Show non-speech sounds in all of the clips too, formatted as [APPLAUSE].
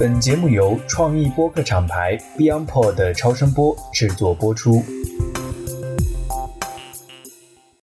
本节目由创意播客厂牌 BeyondPod 的超声波制作播出。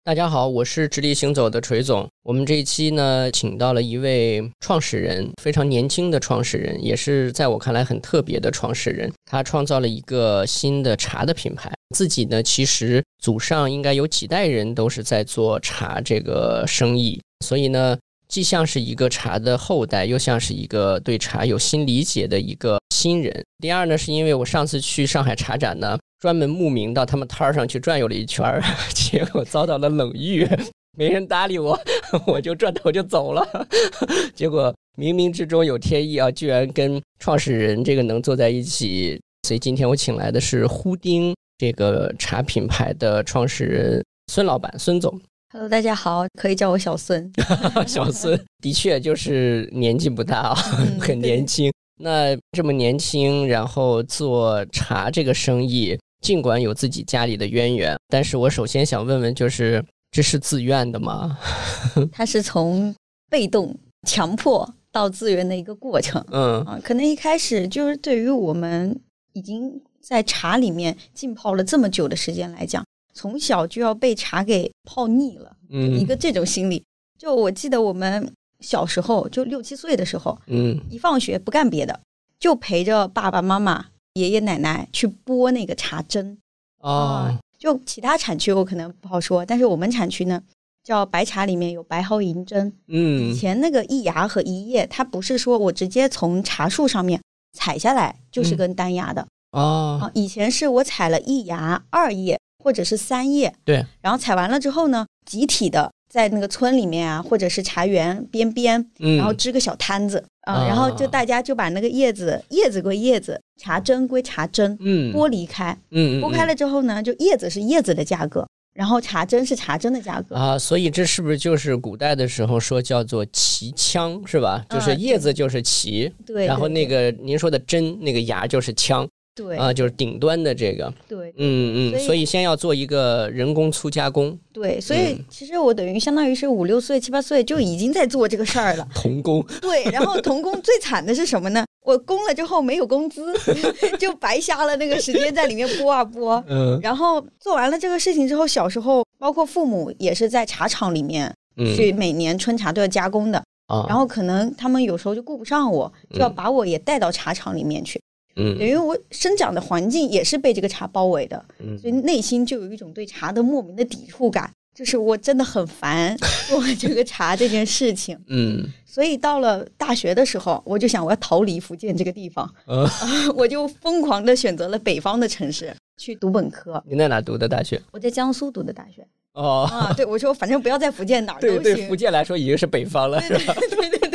大家好，我是直立行走的锤总。我们这一期呢，请到了一位创始人，非常年轻的创始人，也是在我看来很特别的创始人。他创造了一个新的茶的品牌。自己呢，其实祖上应该有几代人都是在做茶这个生意，所以呢，既像是一个茶的后代，又像是一个对茶有新理解的一个新人。第二呢，是因为我上次去上海茶展呢。专门慕名到他们摊儿上去转悠了一圈儿，[LAUGHS] 结果遭到了冷遇，没人搭理我，[LAUGHS] 我就转头就走了。[LAUGHS] 结果冥冥之中有天意啊，居然跟创始人这个能坐在一起。所以今天我请来的是呼丁这个茶品牌的创始人孙老板孙总。Hello，大家好，可以叫我小孙。[LAUGHS] 小孙的确就是年纪不大啊，[LAUGHS] 很年轻。那这么年轻，然后做茶这个生意。尽管有自己家里的渊源，但是我首先想问问，就是这是自愿的吗？[LAUGHS] 它是从被动强迫到自愿的一个过程。嗯啊，可能一开始就是对于我们已经在茶里面浸泡了这么久的时间来讲，从小就要被茶给泡腻了，嗯，一个这种心理。就我记得我们小时候，就六七岁的时候，嗯，一放学不干别的，就陪着爸爸妈妈。爷爷奶奶去剥那个茶针。啊，就其他产区我可能不好说，但是我们产区呢，叫白茶里面有白毫银针。嗯，以前那个一芽和一叶，它不是说我直接从茶树上面采下来就是根单芽的。啊，以前是我采了一芽、二叶或者是三叶，对，然后采完了之后呢，集体的。在那个村里面啊，或者是茶园边边，然后支个小摊子。啊，然后就大家就把那个叶子，叶子归叶子，茶针归茶针，嗯，剥离开，嗯，剥开了之后呢，就叶子是叶子的价格，然后茶针是茶针的价格。啊，所以这是不是就是古代的时候说叫做齐枪是吧？就是叶子就是齐，对，然后那个您说的针那个芽就是枪。对啊，就是顶端的这个，对，嗯嗯，所以先要做一个人工粗加工。对，所以其实我等于相当于是五六岁、七八岁就已经在做这个事儿了。童工。对，然后童工最惨的是什么呢？我工了之后没有工资，[LAUGHS] 就白瞎了那个时间在里面播啊播。嗯。[LAUGHS] 然后做完了这个事情之后，小时候包括父母也是在茶厂里面去，每年春茶都要加工的啊。然后可能他们有时候就顾不上我，就要把我也带到茶厂里面去。嗯，因为我生长的环境也是被这个茶包围的，所以内心就有一种对茶的莫名的抵触感，就是我真的很烦 [LAUGHS] 做这个茶这件事情。嗯，所以到了大学的时候，我就想我要逃离福建这个地方，[LAUGHS] 我就疯狂的选择了北方的城市去读本科。你在哪读的大学？我在江苏读的大学。哦，啊，对，我说反正不要在福建哪儿都行。对对，福建来说已经是北方了，是吧？对对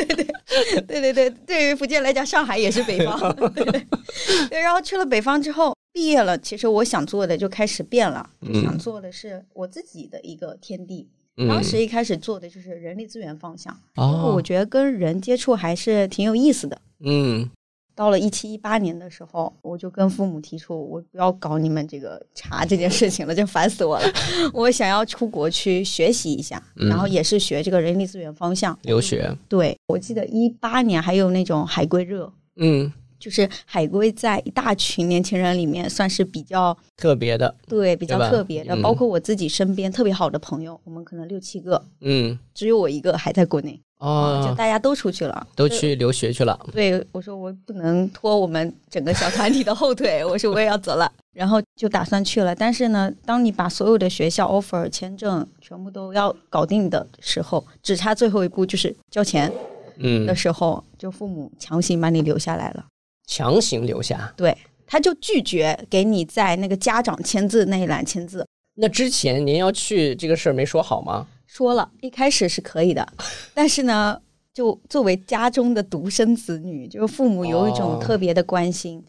对 [LAUGHS] 对。对对于福建来讲，上海也是北方。对 [LAUGHS] 对，然后去了北方之后，毕业了，其实我想做的就开始变了，想做的是我自己的一个天地。当时一开始做的就是人力资源方向，因为我觉得跟人接触还是挺有意思的。嗯。到了一七一八年的时候，我就跟父母提出，我不要搞你们这个茶这件事情了，就烦死我了。[LAUGHS] 我想要出国去学习一下，然后也是学这个人力资源方向留学。对，我记得一八年还有那种海归热，嗯，就是海归在一大群年轻人里面算是比较特别的，对，比较特别的。包括我自己身边特别好的朋友，我们可能六七个，嗯，只有我一个还在国内。哦，就大家都出去了，都去留学去了。对，我说我不能拖我们整个小团体的后腿，[LAUGHS] 我说我也要走了，然后就打算去了。但是呢，当你把所有的学校 offer、签证全部都要搞定的时候，只差最后一步就是交钱，嗯的时候，就父母强行把你留下来了，强行留下。对，他就拒绝给你在那个家长签字那一栏签字。那之前您要去这个事儿没说好吗？说了一开始是可以的，[LAUGHS] 但是呢，就作为家中的独生子女，就是父母有一种特别的关心，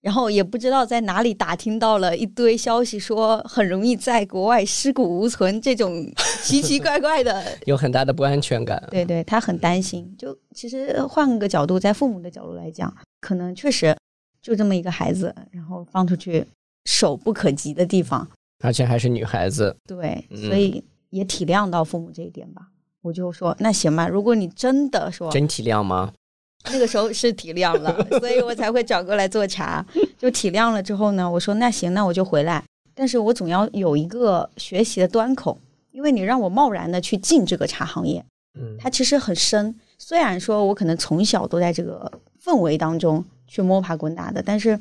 然后也不知道在哪里打听到了一堆消息，说很容易在国外尸骨无存，这种 [LAUGHS] 奇奇怪怪的，[LAUGHS] 有很大的不安全感。对对，他很担心。就其实换个角度，在父母的角度来讲，可能确实就这么一个孩子，然后放出去手不可及的地方，而且还是女孩子。对，所以。也体谅到父母这一点吧，我就说那行吧。如果你真的说真体谅吗？那个时候是体谅了，所以我才会找过来做茶。就体谅了之后呢，我说那行，那我就回来。但是我总要有一个学习的端口，因为你让我贸然的去进这个茶行业，嗯，它其实很深。虽然说我可能从小都在这个氛围当中去摸爬滚打的，但是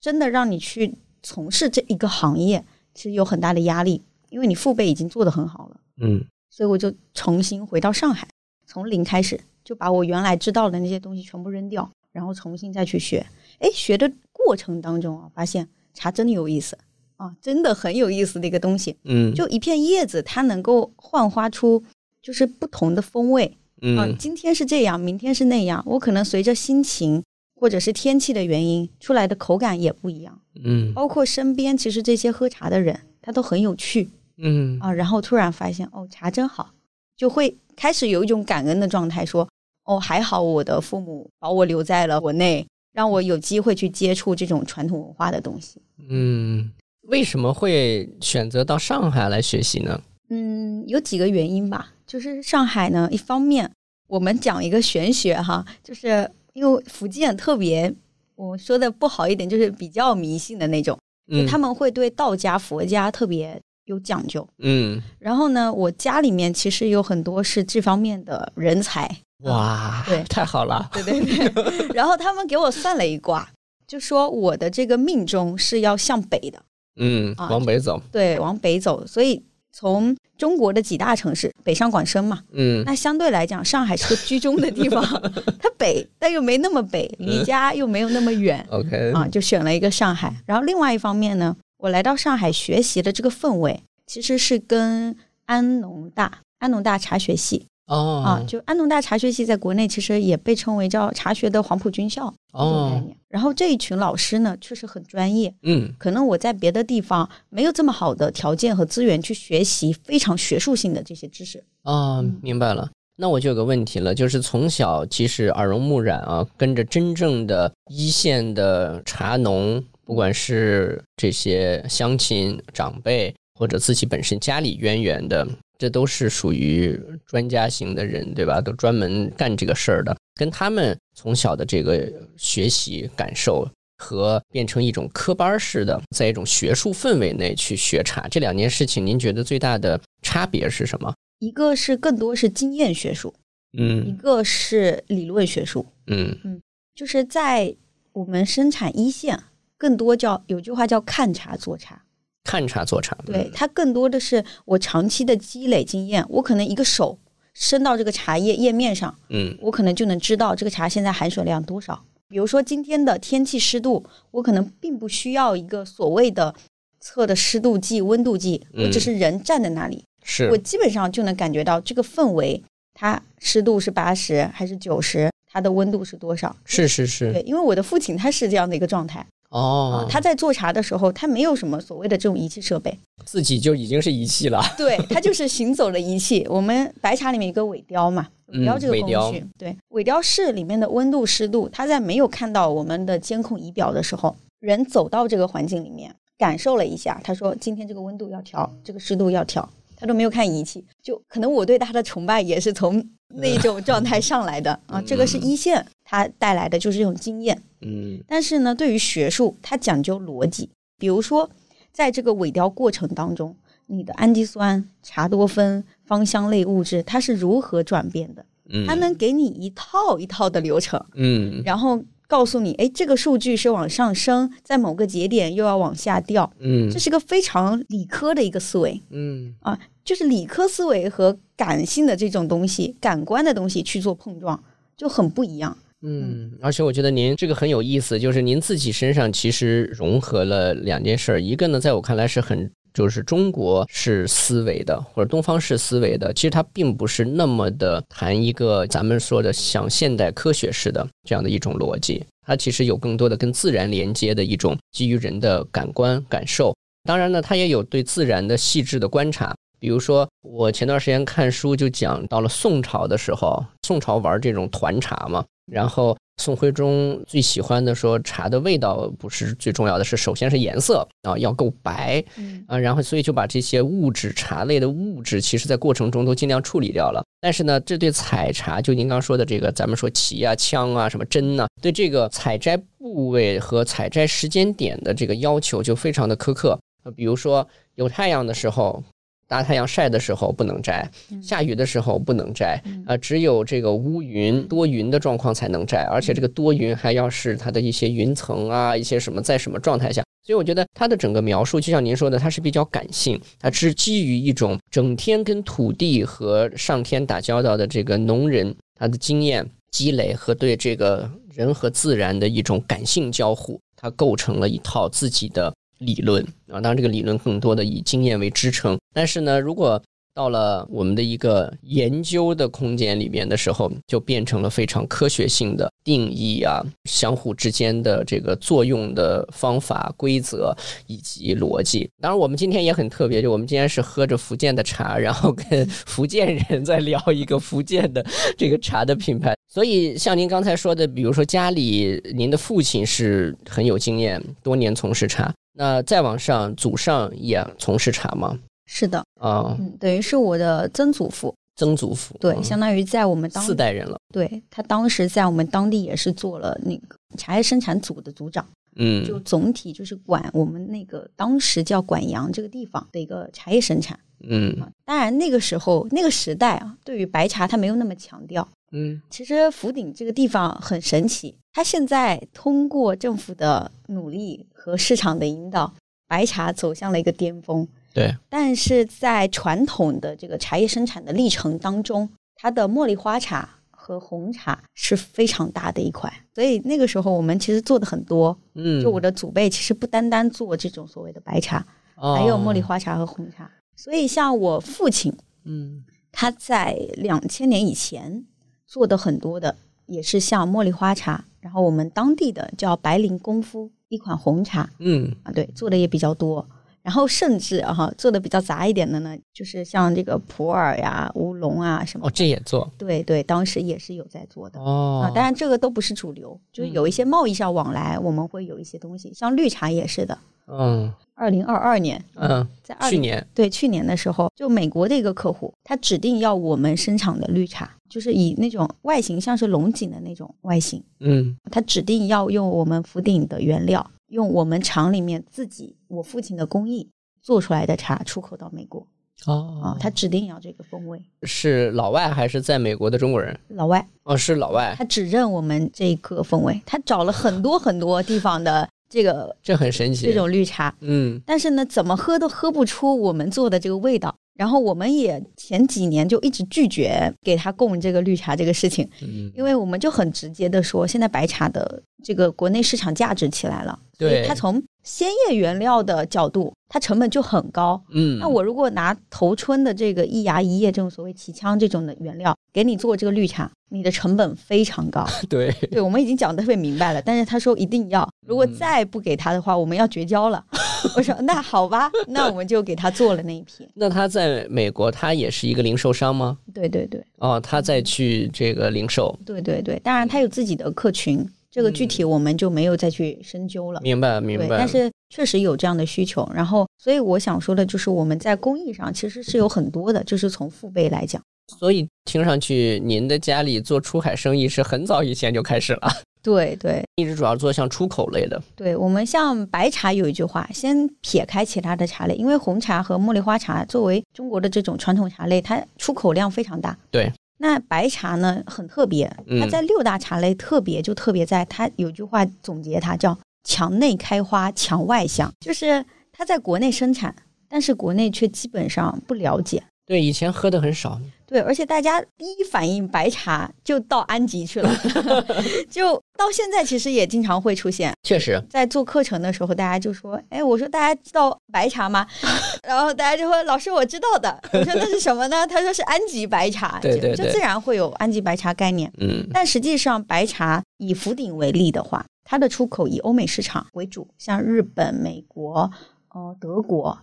真的让你去从事这一个行业，其实有很大的压力，因为你父辈已经做得很好了，嗯，所以我就重新回到上海，从零开始。就把我原来知道的那些东西全部扔掉，然后重新再去学。哎，学的过程当中啊，发现茶真的有意思啊，真的很有意思的一个东西。嗯，就一片叶子，它能够焕发出就是不同的风味。嗯，今天是这样，明天是那样。我可能随着心情或者是天气的原因，出来的口感也不一样。嗯，包括身边其实这些喝茶的人，他都很有趣。嗯啊，然后突然发现哦，茶真好，就会开始有一种感恩的状态，说。哦，还好我的父母把我留在了国内，让我有机会去接触这种传统文化的东西。嗯，为什么会选择到上海来学习呢？嗯，有几个原因吧。就是上海呢，一方面我们讲一个玄学哈，就是因为福建特别，我说的不好一点，就是比较迷信的那种，嗯，他们会对道家、佛家特别有讲究。嗯，然后呢，我家里面其实有很多是这方面的人才。哇，对，太好了，对对对。[LAUGHS] 然后他们给我算了一卦，就说我的这个命中是要向北的，嗯，往北走，对，往北走。所以从中国的几大城市，北上广深嘛，嗯，那相对来讲，上海是个居中的地方，[LAUGHS] 它北但又没那么北，离家又没有那么远，OK，啊，就选了一个上海。然后另外一方面呢，我来到上海学习的这个氛围，其实是跟安农大安农大茶学系。哦啊，就安农大茶学系在国内其实也被称为叫茶学的黄埔军校哦。然后这一群老师呢，确实很专业。嗯，可能我在别的地方没有这么好的条件和资源去学习非常学术性的这些知识。啊，明白了。那我就有个问题了，就是从小其实耳濡目染啊，跟着真正的一线的茶农，不管是这些乡亲长辈，或者自己本身家里渊源的。这都是属于专家型的人，对吧？都专门干这个事儿的，跟他们从小的这个学习感受和变成一种科班式的，在一种学术氛围内去学茶，这两件事情，您觉得最大的差别是什么？一个是更多是经验学术，嗯，一个是理论学术，嗯嗯，就是在我们生产一线，更多叫有句话叫看茶做茶。看茶做茶，对它更多的是我长期的积累经验，我可能一个手伸到这个茶叶叶面上，嗯，我可能就能知道这个茶现在含水量多少。比如说今天的天气湿度，我可能并不需要一个所谓的测的湿度计、温度计，我只是人站在那里，是我基本上就能感觉到这个氛围，它湿度是八十还是九十，它的温度是多少？是是是，对，因为我的父亲他是这样的一个状态。哦，他在做茶的时候，他没有什么所谓的这种仪器设备，自己就已经是仪器了。[LAUGHS] 对他就是行走的仪器。[LAUGHS] 我们白茶里面一个尾雕嘛，尾雕这个工具，对尾雕室里面的温度、湿度，他在没有看到我们的监控仪表的时候，人走到这个环境里面感受了一下，他说今天这个温度要调，这个湿度要调，他都没有看仪器，就可能我对他的崇拜也是从那种状态上来的啊。这个是一线，他带来的就是这种经验。嗯，但是呢，对于学术，它讲究逻辑。比如说，在这个萎凋过程当中，你的氨基酸、茶多酚、芳香类物质，它是如何转变的？嗯，它能给你一套一套的流程。嗯，然后告诉你，哎，这个数据是往上升，在某个节点又要往下掉。嗯，这是个非常理科的一个思维。嗯，啊，就是理科思维和感性的这种东西、感官的东西去做碰撞，就很不一样。嗯，而且我觉得您这个很有意思，就是您自己身上其实融合了两件事儿，一个呢，在我看来是很就是中国式思维的，或者东方式思维的，其实它并不是那么的谈一个咱们说的像现代科学式的这样的一种逻辑，它其实有更多的跟自然连接的一种基于人的感官感受，当然呢，它也有对自然的细致的观察。比如说，我前段时间看书就讲到了宋朝的时候，宋朝玩这种团茶嘛。然后宋徽宗最喜欢的说茶的味道不是最重要的，是首先是颜色啊要够白，啊，然后所以就把这些物质茶类的物质，其实在过程中都尽量处理掉了。但是呢，这对采茶，就您刚说的这个，咱们说旗啊、枪啊、什么针呢，对这个采摘部位和采摘时间点的这个要求就非常的苛刻。比如说有太阳的时候。大太阳晒的时候不能摘，下雨的时候不能摘，啊，只有这个乌云多云的状况才能摘，而且这个多云还要是它的一些云层啊，一些什么在什么状态下，所以我觉得它的整个描述，就像您说的，它是比较感性，它是基于一种整天跟土地和上天打交道的这个农人他的经验积累和对这个人和自然的一种感性交互，它构成了一套自己的。理论啊，当然这个理论更多的以经验为支撑。但是呢，如果到了我们的一个研究的空间里面的时候，就变成了非常科学性的定义啊，相互之间的这个作用的方法、规则以及逻辑。当然，我们今天也很特别，就我们今天是喝着福建的茶，然后跟 [LAUGHS] 福建人在聊一个福建的这个茶的品牌。所以，像您刚才说的，比如说家里您的父亲是很有经验，多年从事茶。那再往上，祖上也从事茶吗？是的，啊，等于是我的曾祖父，曾祖父，对，相当于在我们当四代人了。对他当时在我们当地也是做了那个茶叶生产组的组长，嗯，就总体就是管我们那个当时叫管阳这个地方的一个茶叶生产，嗯，当然那个时候那个时代啊，对于白茶它没有那么强调。嗯，其实福鼎这个地方很神奇，它现在通过政府的努力和市场的引导，白茶走向了一个巅峰。对，但是在传统的这个茶叶生产的历程当中，它的茉莉花茶和红茶是非常大的一块，所以那个时候我们其实做的很多。嗯，就我的祖辈其实不单单做这种所谓的白茶，还有茉莉花茶和红茶。所以像我父亲，嗯，他在两千年以前。做的很多的也是像茉莉花茶，然后我们当地的叫白灵功夫一款红茶，嗯啊对，做的也比较多。然后甚至啊做的比较杂一点的呢，就是像这个普洱呀、乌龙啊什么。哦，这也做？对对，当时也是有在做的。哦，啊，当然这个都不是主流，就是有一些贸易上往来，我们会有一些东西，像绿茶也是的。嗯。二零二二年，嗯，在去年对去年的时候，就美国的一个客户，他指定要我们生产的绿茶，就是以那种外形像是龙井的那种外形，嗯，他指定要用我们福鼎的原料，用我们厂里面自己我父亲的工艺做出来的茶出口到美国。哦，啊，他指定要这个风味，是老外还是在美国的中国人？老外，哦，是老外，他只认我们这个风味，他找了很多很多地方的。这个这很神奇，这种绿茶，嗯，但是呢，怎么喝都喝不出我们做的这个味道。然后我们也前几年就一直拒绝给他供这个绿茶这个事情，嗯，因为我们就很直接的说，现在白茶的这个国内市场价值起来了，对，它从鲜叶原料的角度，它成本就很高，嗯，那我如果拿头春的这个一芽一叶这种所谓奇枪这种的原料给你做这个绿茶。你的成本非常高，[LAUGHS] 对对，我们已经讲的特别明白了。但是他说一定要，如果再不给他的话，我们要绝交了。[LAUGHS] 我说那好吧，那我们就给他做了那一批。[LAUGHS] 那他在美国，他也是一个零售商吗？对对对。哦，他再去这个零售。对对对，当然他有自己的客群，这个具体我们就没有再去深究了。明白明白。但是确实有这样的需求，然后所以我想说的就是我们在工艺上其实是有很多的，就是从父辈来讲。所以听上去，您的家里做出海生意是很早以前就开始了。对对，一直主要做像出口类的。对我们像白茶有一句话，先撇开其他的茶类，因为红茶和茉莉花茶作为中国的这种传统茶类，它出口量非常大。对，那白茶呢很特别，它在六大茶类特别就特别在它有句话总结它叫“墙内开花墙外香”，就是它在国内生产，但是国内却基本上不了解。对，以前喝的很少。对，而且大家第一反应白茶就到安吉去了，[LAUGHS] 就到现在其实也经常会出现。确实，在做课程的时候，大家就说：“哎，我说大家知道白茶吗？” [LAUGHS] 然后大家就说：“老师，我知道的。”我说：“那是什么呢？”他说：“是安吉白茶。”对对对，就自然会有安吉白茶概念。嗯，但实际上，白茶以福鼎为例的话，它的出口以欧美市场为主，像日本、美国、呃德国、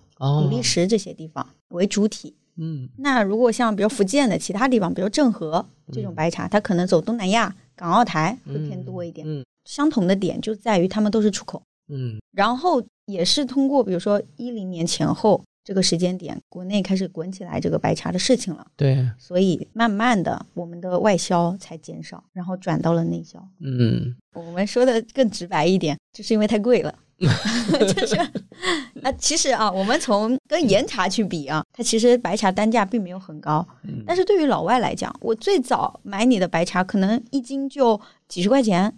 比利时这些地方为主体。嗯，那如果像比如福建的其他地方，比如郑和这种白茶，它可能走东南亚港澳台会偏多一点。嗯，相同的点就在于他们都是出口。嗯，然后也是通过比如说一零年前后这个时间点，国内开始滚起来这个白茶的事情了。对，所以慢慢的我们的外销才减少，然后转到了内销。嗯，我们说的更直白一点，就是因为太贵了。[LAUGHS] 就是啊，其实啊，我们从跟岩茶去比啊，它其实白茶单价并没有很高。但是对于老外来讲，我最早买你的白茶，可能一斤就几十块钱，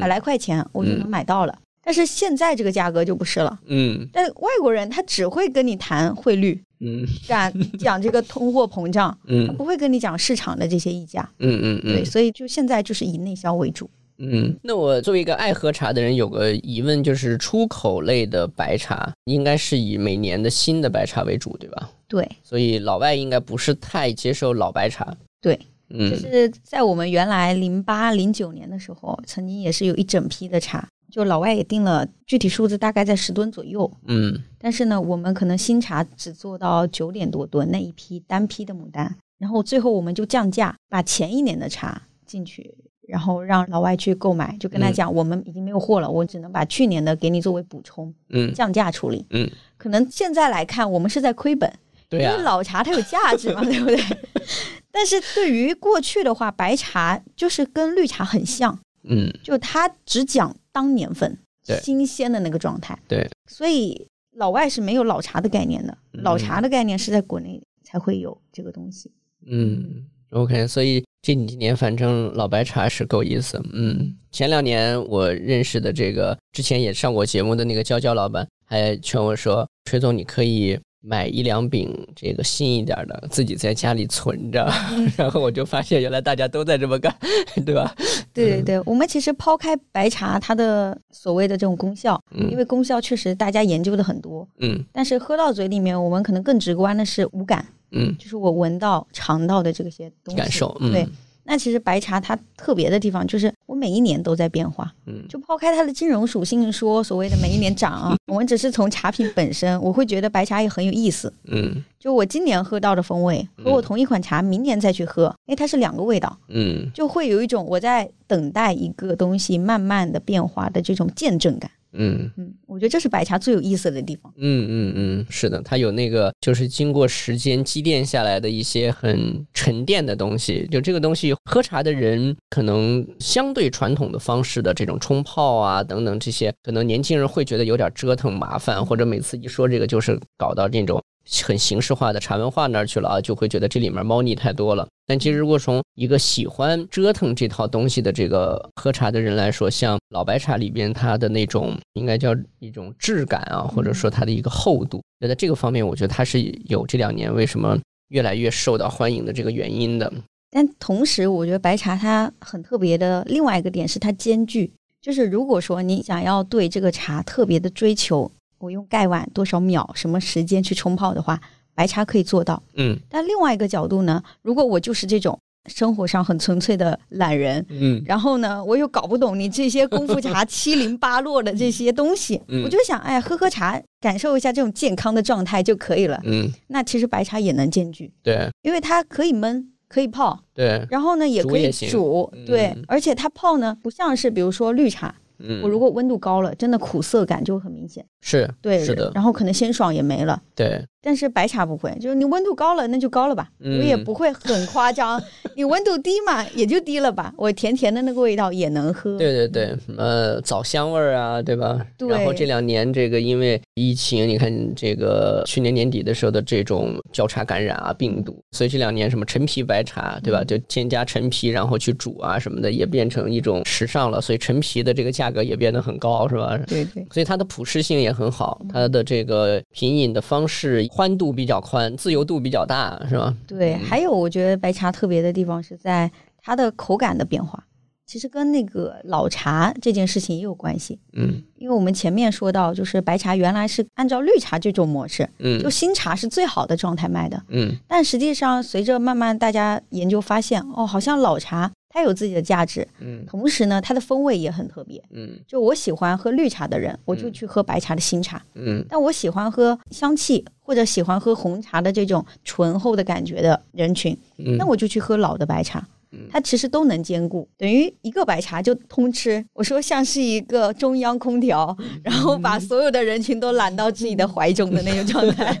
百来块钱我就能买到了。但是现在这个价格就不是了。嗯。但外国人他只会跟你谈汇率，嗯，讲讲这个通货膨胀，嗯，他不会跟你讲市场的这些溢价。嗯嗯嗯。对，所以就现在就是以内销为主。嗯，那我作为一个爱喝茶的人，有个疑问，就是出口类的白茶应该是以每年的新的白茶为主，对吧？对，所以老外应该不是太接受老白茶。对，嗯，就是在我们原来零八零九年的时候，曾经也是有一整批的茶，就老外也定了具体数字，大概在十吨左右。嗯，但是呢，我们可能新茶只做到九点多吨那一批单批的牡丹，然后最后我们就降价，把前一年的茶进去。然后让老外去购买，就跟他讲，我们已经没有货了，我只能把去年的给你作为补充，嗯，降价处理，嗯，可能现在来看，我们是在亏本，对因为老茶它有价值嘛，[LAUGHS] 对不对？[LAUGHS] 但是对于过去的话，白茶就是跟绿茶很像，嗯，就它只讲当年份，新鲜的那个状态，对，所以老外是没有老茶的概念的，老茶的概念是在国内才会有这个东西，嗯，OK，所以。这几年反正老白茶是够意思，嗯，前两年我认识的这个之前也上过节目的那个娇娇老板还劝我说：“崔总，你可以买一两饼这个新一点的，自己在家里存着。[LAUGHS] ”然后我就发现原来大家都在这么干，[LAUGHS] 对吧？对对对，我们其实抛开白茶它的所谓的这种功效，因为功效确实大家研究的很多，嗯，但是喝到嘴里面，我们可能更直观的是无感。嗯，就是我闻到、尝到的这些东西，感受。对，那其实白茶它特别的地方就是，我每一年都在变化。嗯，就抛开它的金融属性说，所谓的每一年涨啊，我们只是从茶品本身，我会觉得白茶也很有意思。嗯，就我今年喝到的风味，和我同一款茶明年再去喝，哎，它是两个味道。嗯，就会有一种我在等待一个东西慢慢的变化的这种见证感。嗯嗯，我觉得这是白茶最有意思的地方。嗯嗯嗯，是的，它有那个就是经过时间积淀下来的一些很沉淀的东西。就这个东西，喝茶的人可能相对传统的方式的这种冲泡啊等等这些，可能年轻人会觉得有点折腾麻烦，或者每次一说这个就是搞到这种。很形式化的茶文化那儿去了啊，就会觉得这里面猫腻太多了。但其实如果从一个喜欢折腾这套东西的这个喝茶的人来说，像老白茶里边它的那种应该叫一种质感啊，或者说它的一个厚度，那在这个方面，我觉得它是有这两年为什么越来越受到欢迎的这个原因的。但同时，我觉得白茶它很特别的另外一个点是它兼具，就是如果说你想要对这个茶特别的追求。我用盖碗多少秒、什么时间去冲泡的话，白茶可以做到。嗯，但另外一个角度呢，如果我就是这种生活上很纯粹的懒人，嗯，然后呢，我又搞不懂你这些功夫茶七零八落的这些东西，嗯。我就想，哎，喝喝茶，感受一下这种健康的状态就可以了。嗯，那其实白茶也能兼具，对，因为它可以焖，可以泡，对，然后呢也可以煮，对，而且它泡呢不像是比如说绿茶。我如果温度高了，真的苦涩感就很明显。是，对，是的。然后可能鲜爽也没了。对。但是白茶不会，就是你温度高了，那就高了吧，我也不会很夸张。[LAUGHS] 你温度低嘛，也就低了吧，我甜甜的那个味道也能喝。对对对，呃，枣香味儿啊，对吧？对。然后这两年这个因为疫情，你看这个去年年底的时候的这种交叉感染啊，病毒，所以这两年什么陈皮白茶，对吧？就添加陈皮然后去煮啊什么的，也变成一种时尚了。所以陈皮的这个价格也变得很高，是吧？对对。所以它的普适性也很好，它的这个品饮的方式。宽度比较宽，自由度比较大，是吧？对，还有我觉得白茶特别的地方是在它的口感的变化，其实跟那个老茶这件事情也有关系。嗯，因为我们前面说到，就是白茶原来是按照绿茶这种模式，嗯，就新茶是最好的状态卖的，嗯，但实际上随着慢慢大家研究发现，哦，好像老茶。它有自己的价值，嗯，同时呢，它的风味也很特别，嗯，就我喜欢喝绿茶的人，我就去喝白茶的新茶，嗯，但我喜欢喝香气或者喜欢喝红茶的这种醇厚的感觉的人群，那我就去喝老的白茶，它其实都能兼顾，等于一个白茶就通吃。我说像是一个中央空调，然后把所有的人群都揽到自己的怀中的那种状态。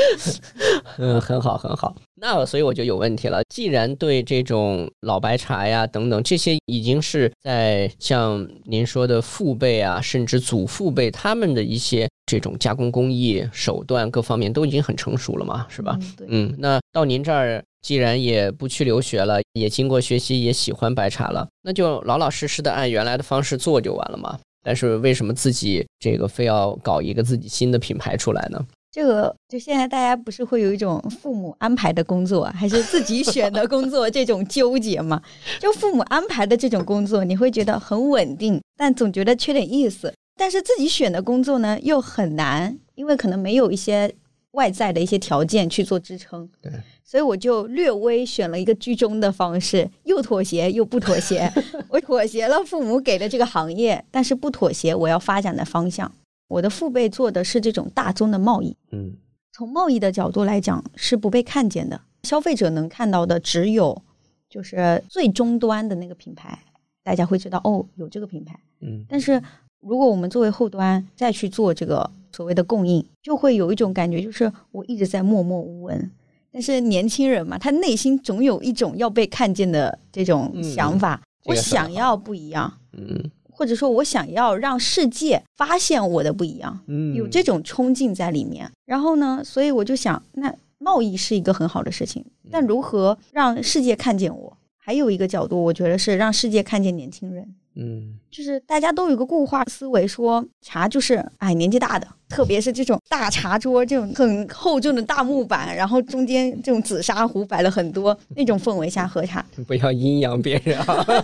[LAUGHS] 嗯，很好，很好。那所以我就有问题了。既然对这种老白茶呀等等这些，已经是在像您说的父辈啊，甚至祖父辈他们的一些这种加工工艺手段各方面都已经很成熟了嘛，是吧？嗯，那到您这儿。既然也不去留学了，也经过学习，也喜欢白茶了，那就老老实实的按原来的方式做就完了嘛。但是为什么自己这个非要搞一个自己新的品牌出来呢？这个就现在大家不是会有一种父母安排的工作，还是自己选的工作这种纠结吗？就父母安排的这种工作，你会觉得很稳定，但总觉得缺点意思；但是自己选的工作呢，又很难，因为可能没有一些外在的一些条件去做支撑。对。所以我就略微选了一个居中的方式，[LAUGHS] 又妥协又不妥协。[LAUGHS] 我妥协了父母给的这个行业，但是不妥协我要发展的方向。我的父辈做的是这种大宗的贸易，嗯，从贸易的角度来讲是不被看见的，消费者能看到的只有就是最终端的那个品牌，大家会知道哦有这个品牌，嗯。但是如果我们作为后端再去做这个所谓的供应，就会有一种感觉，就是我一直在默默无闻。但是年轻人嘛，他内心总有一种要被看见的这种想法。我想要不一样，嗯，或者说我想要让世界发现我的不一样，嗯，有这种冲劲在里面。然后呢，所以我就想，那贸易是一个很好的事情，但如何让世界看见我？还有一个角度，我觉得是让世界看见年轻人。嗯，就是大家都有个固化思维，说茶就是哎年纪大的，特别是这种大茶桌，这种很厚重的大木板，然后中间这种紫砂壶摆了很多那种氛围下喝茶，[LAUGHS] 不要阴阳别人啊。[LAUGHS]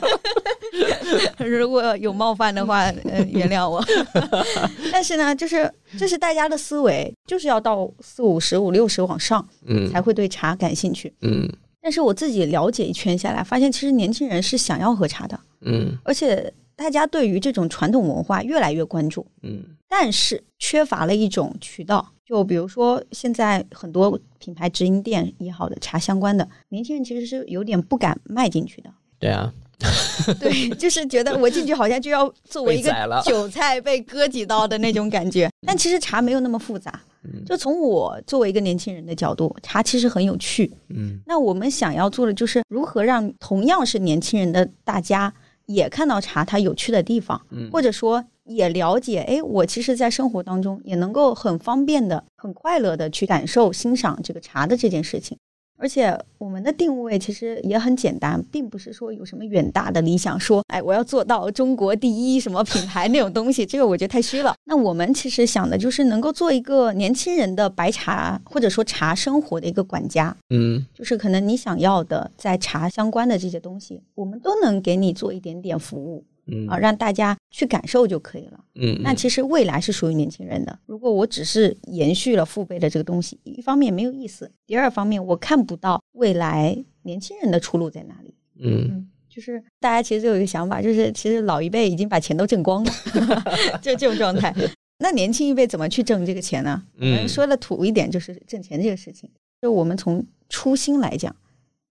[LAUGHS] 如果有冒犯的话，呃，原谅我。但是呢，就是这是大家的思维，就是要到四五十、五六十往上，嗯，才会对茶感兴趣，嗯。但是我自己了解一圈下来，发现其实年轻人是想要喝茶的。嗯，而且大家对于这种传统文化越来越关注，嗯，但是缺乏了一种渠道，就比如说现在很多品牌直营店也好的茶相关的，年轻人其实是有点不敢迈进去的。对啊，[LAUGHS] 对，就是觉得我进去好像就要作为一个 [LAUGHS] 韭菜被割几刀的那种感觉。[LAUGHS] 但其实茶没有那么复杂，就从我作为一个年轻人的角度，茶其实很有趣。嗯，那我们想要做的就是如何让同样是年轻人的大家。也看到茶它有趣的地方，或者说也了解，哎，我其实，在生活当中也能够很方便的、很快乐的去感受、欣赏这个茶的这件事情。而且我们的定位其实也很简单，并不是说有什么远大的理想，说哎我要做到中国第一什么品牌那种东西，[LAUGHS] 这个我觉得太虚了。那我们其实想的就是能够做一个年轻人的白茶或者说茶生活的一个管家，嗯，就是可能你想要的在茶相关的这些东西，我们都能给你做一点点服务。嗯啊，让大家去感受就可以了。嗯，那其实未来是属于年轻人的。如果我只是延续了父辈的这个东西，一方面没有意思，第二方面我看不到未来年轻人的出路在哪里。嗯，就是大家其实都有一个想法，就是其实老一辈已经把钱都挣光了，[LAUGHS] 就这种状态。[LAUGHS] 那年轻一辈怎么去挣这个钱呢？嗯说的土一点，就是挣钱这个事情。就我们从初心来讲，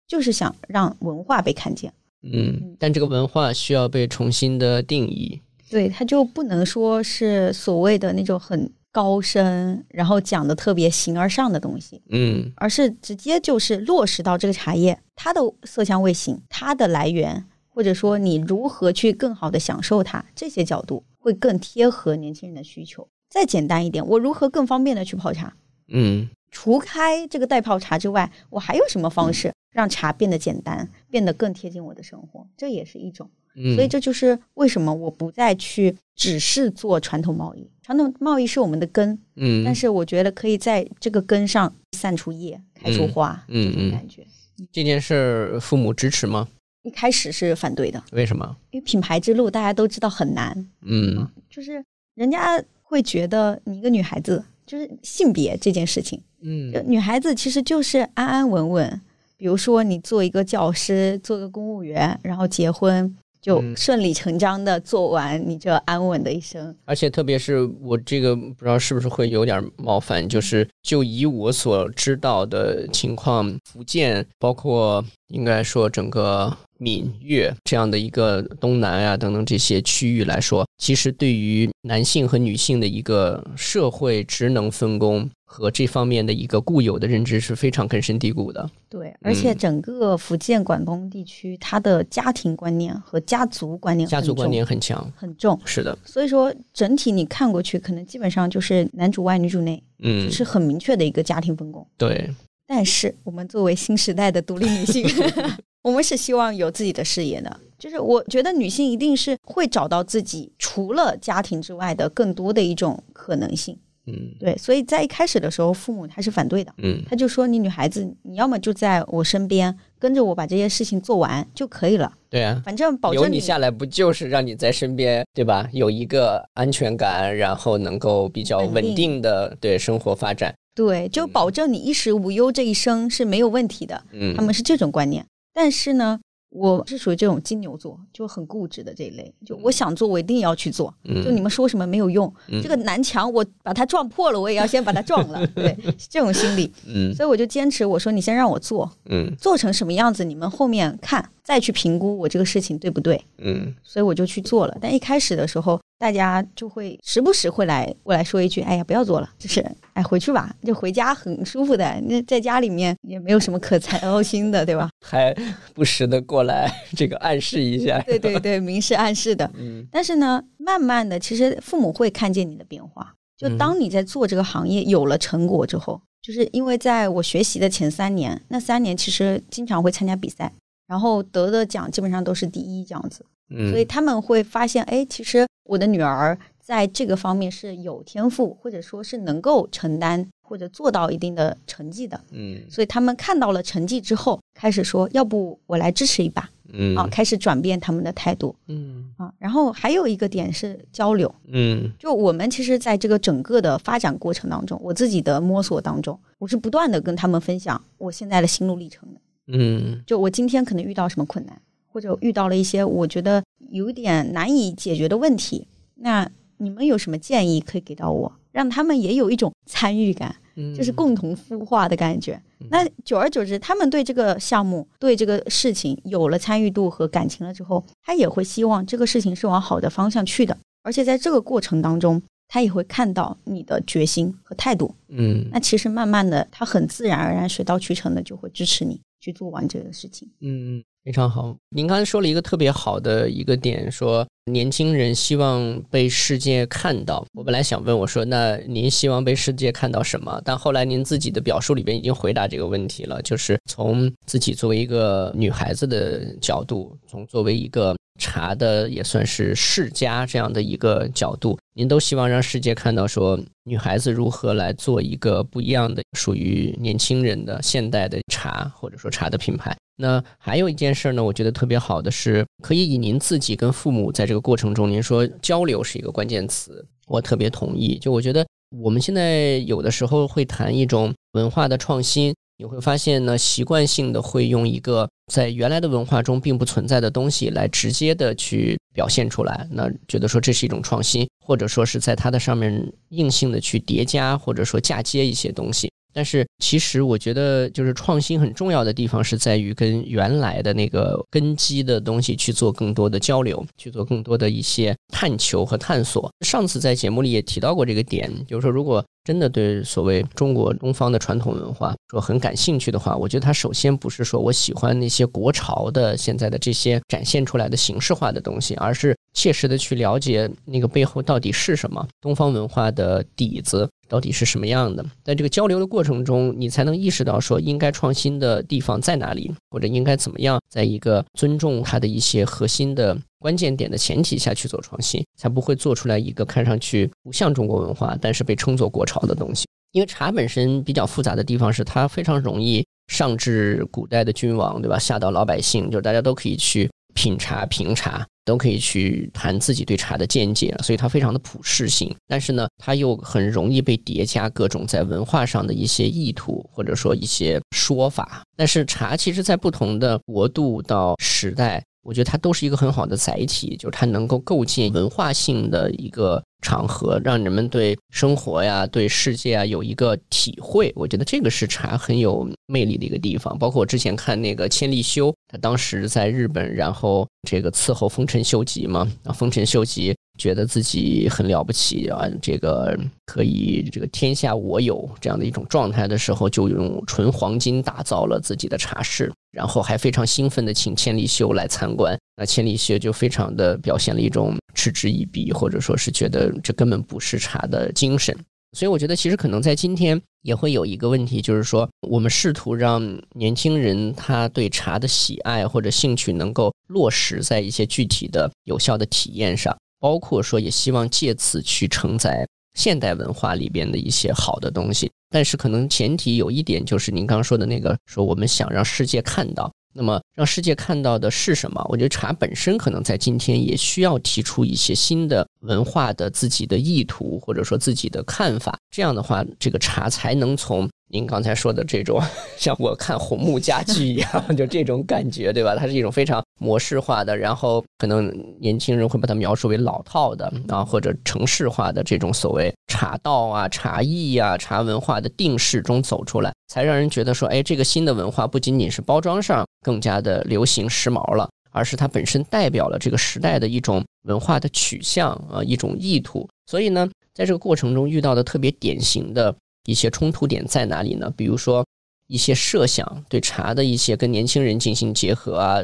就是想让文化被看见。嗯，但这个文化需要被重新的定义。对，它就不能说是所谓的那种很高深，然后讲的特别形而上的东西。嗯，而是直接就是落实到这个茶叶它的色香味形、它的来源，或者说你如何去更好的享受它，这些角度会更贴合年轻人的需求。再简单一点，我如何更方便的去泡茶？嗯。除开这个代泡茶之外，我还有什么方式让茶变得简单，变得更贴近我的生活？这也是一种。所以这就是为什么我不再去只是做传统贸易。传统贸易是我们的根，嗯，但是我觉得可以在这个根上散出叶，开出花，嗯这种感觉。这件事父母支持吗？一开始是反对的。为什么？因为品牌之路大家都知道很难。嗯，就是人家会觉得你一个女孩子。就是性别这件事情，嗯，女孩子其实就是安安稳稳。比如说，你做一个教师，做个公务员，然后结婚，就顺理成章的做完你这安稳的一生。而且特别是我这个不知道是不是会有点冒犯，就是就以我所知道的情况，福建包括应该说整个。闽粤这样的一个东南啊等等这些区域来说，其实对于男性和女性的一个社会职能分工和这方面的一个固有的认知是非常根深蒂固的。对，而且整个福建、广东地区，它的家庭观念和家族观念，家族观念很强，很重。是的，所以说整体你看过去，可能基本上就是男主外女主内，嗯，是很明确的一个家庭分工。对，但是我们作为新时代的独立女性。[LAUGHS] 我们是希望有自己的事业的，就是我觉得女性一定是会找到自己除了家庭之外的更多的一种可能性。嗯，对，所以在一开始的时候，父母他是反对的。嗯，他就说你女孩子，你要么就在我身边跟着我把这些事情做完就可以了。对啊，反正保证你下来不就是让你在身边，对吧？有一个安全感，然后能够比较稳定的对生活发展。对，就保证你衣食无忧这一生是没有问题的。嗯，他们是这种观念。但是呢，我是属于这种金牛座，就很固执的这一类。就我想做，我一定要去做。就你们说什么没有用，这个南墙我把它撞破了，我也要先把它撞了。[LAUGHS] 对，这种心理。嗯，所以我就坚持，我说你先让我做，嗯，做成什么样子，你们后面看。再去评估我这个事情对不对？嗯，所以我就去做了。但一开始的时候，大家就会时不时会来过来说一句：“哎呀，不要做了，就是哎回去吧，就回家很舒服的。那在家里面也没有什么可操心的，对吧？”还不时的过来这个暗示一下。对对对，明示暗示的。[LAUGHS] 嗯。但是呢，慢慢的，其实父母会看见你的变化。就当你在做这个行业有了成果之后，就是因为在我学习的前三年，那三年其实经常会参加比赛。然后得的奖基本上都是第一这样子，所以他们会发现，哎，其实我的女儿在这个方面是有天赋，或者说是能够承担或者做到一定的成绩的。嗯，所以他们看到了成绩之后，开始说，要不我来支持一把。嗯，啊，开始转变他们的态度。嗯，啊，然后还有一个点是交流。嗯，就我们其实在这个整个的发展过程当中，我自己的摸索当中，我是不断的跟他们分享我现在的心路历程的。嗯，就我今天可能遇到什么困难，或者遇到了一些我觉得有点难以解决的问题，那你们有什么建议可以给到我，让他们也有一种参与感，就是共同孵化的感觉。那久而久之，他们对这个项目、对这个事情有了参与度和感情了之后，他也会希望这个事情是往好的方向去的，而且在这个过程当中，他也会看到你的决心和态度。嗯，那其实慢慢的，他很自然而然、水到渠成的就会支持你。去做完这个事情，嗯，非常好。您刚才说了一个特别好的一个点，说年轻人希望被世界看到。我本来想问我说，那您希望被世界看到什么？但后来您自己的表述里边已经回答这个问题了，就是从自己作为一个女孩子的角度，从作为一个。茶的也算是世家这样的一个角度，您都希望让世界看到说女孩子如何来做一个不一样的属于年轻人的现代的茶，或者说茶的品牌。那还有一件事呢，我觉得特别好的是，可以以您自己跟父母在这个过程中，您说交流是一个关键词，我特别同意。就我觉得我们现在有的时候会谈一种文化的创新。你会发现呢，习惯性的会用一个在原来的文化中并不存在的东西来直接的去表现出来，那觉得说这是一种创新，或者说是在它的上面硬性的去叠加或者说嫁接一些东西。但是其实我觉得，就是创新很重要的地方是在于跟原来的那个根基的东西去做更多的交流，去做更多的一些探求和探索。上次在节目里也提到过这个点，就是说如果。真的对所谓中国东方的传统文化说很感兴趣的话，我觉得他首先不是说我喜欢那些国潮的现在的这些展现出来的形式化的东西，而是切实的去了解那个背后到底是什么，东方文化的底子到底是什么样的。在这个交流的过程中，你才能意识到说应该创新的地方在哪里，或者应该怎么样，在一个尊重它的一些核心的。关键点的前提下去做创新，才不会做出来一个看上去不像中国文化，但是被称作国潮的东西。因为茶本身比较复杂的地方是，它非常容易上至古代的君王，对吧？下到老百姓，就是大家都可以去品茶、评茶，都可以去谈自己对茶的见解，所以它非常的普适性。但是呢，它又很容易被叠加各种在文化上的一些意图，或者说一些说法。但是茶其实在不同的国度到时代。我觉得它都是一个很好的载体，就是它能够构建文化性的一个场合，让人们对生活呀、对世界啊有一个体会。我觉得这个是茶很有魅力的一个地方。包括我之前看那个千利休，他当时在日本，然后这个伺候丰臣秀吉嘛，啊，丰臣秀吉。觉得自己很了不起啊，这个可以这个天下我有这样的一种状态的时候，就用纯黄金打造了自己的茶室，然后还非常兴奋的请千里秀来参观。那千里秀就非常的表现了一种嗤之以鼻，或者说是觉得这根本不是茶的精神。所以我觉得其实可能在今天也会有一个问题，就是说我们试图让年轻人他对茶的喜爱或者兴趣能够落实在一些具体的有效的体验上。包括说，也希望借此去承载现代文化里边的一些好的东西，但是可能前提有一点，就是您刚说的那个，说我们想让世界看到，那么让世界看到的是什么？我觉得茶本身可能在今天也需要提出一些新的文化的自己的意图，或者说自己的看法，这样的话，这个茶才能从。您刚才说的这种，像我看红木家具一样，就这种感觉，对吧？它是一种非常模式化的，然后可能年轻人会把它描述为老套的啊，或者城市化的这种所谓茶道啊、茶艺啊、茶文化的定式中走出来，才让人觉得说，哎，这个新的文化不仅仅是包装上更加的流行时髦了，而是它本身代表了这个时代的一种文化的取向啊，一种意图。所以呢，在这个过程中遇到的特别典型的。一些冲突点在哪里呢？比如说一些设想对茶的一些跟年轻人进行结合啊，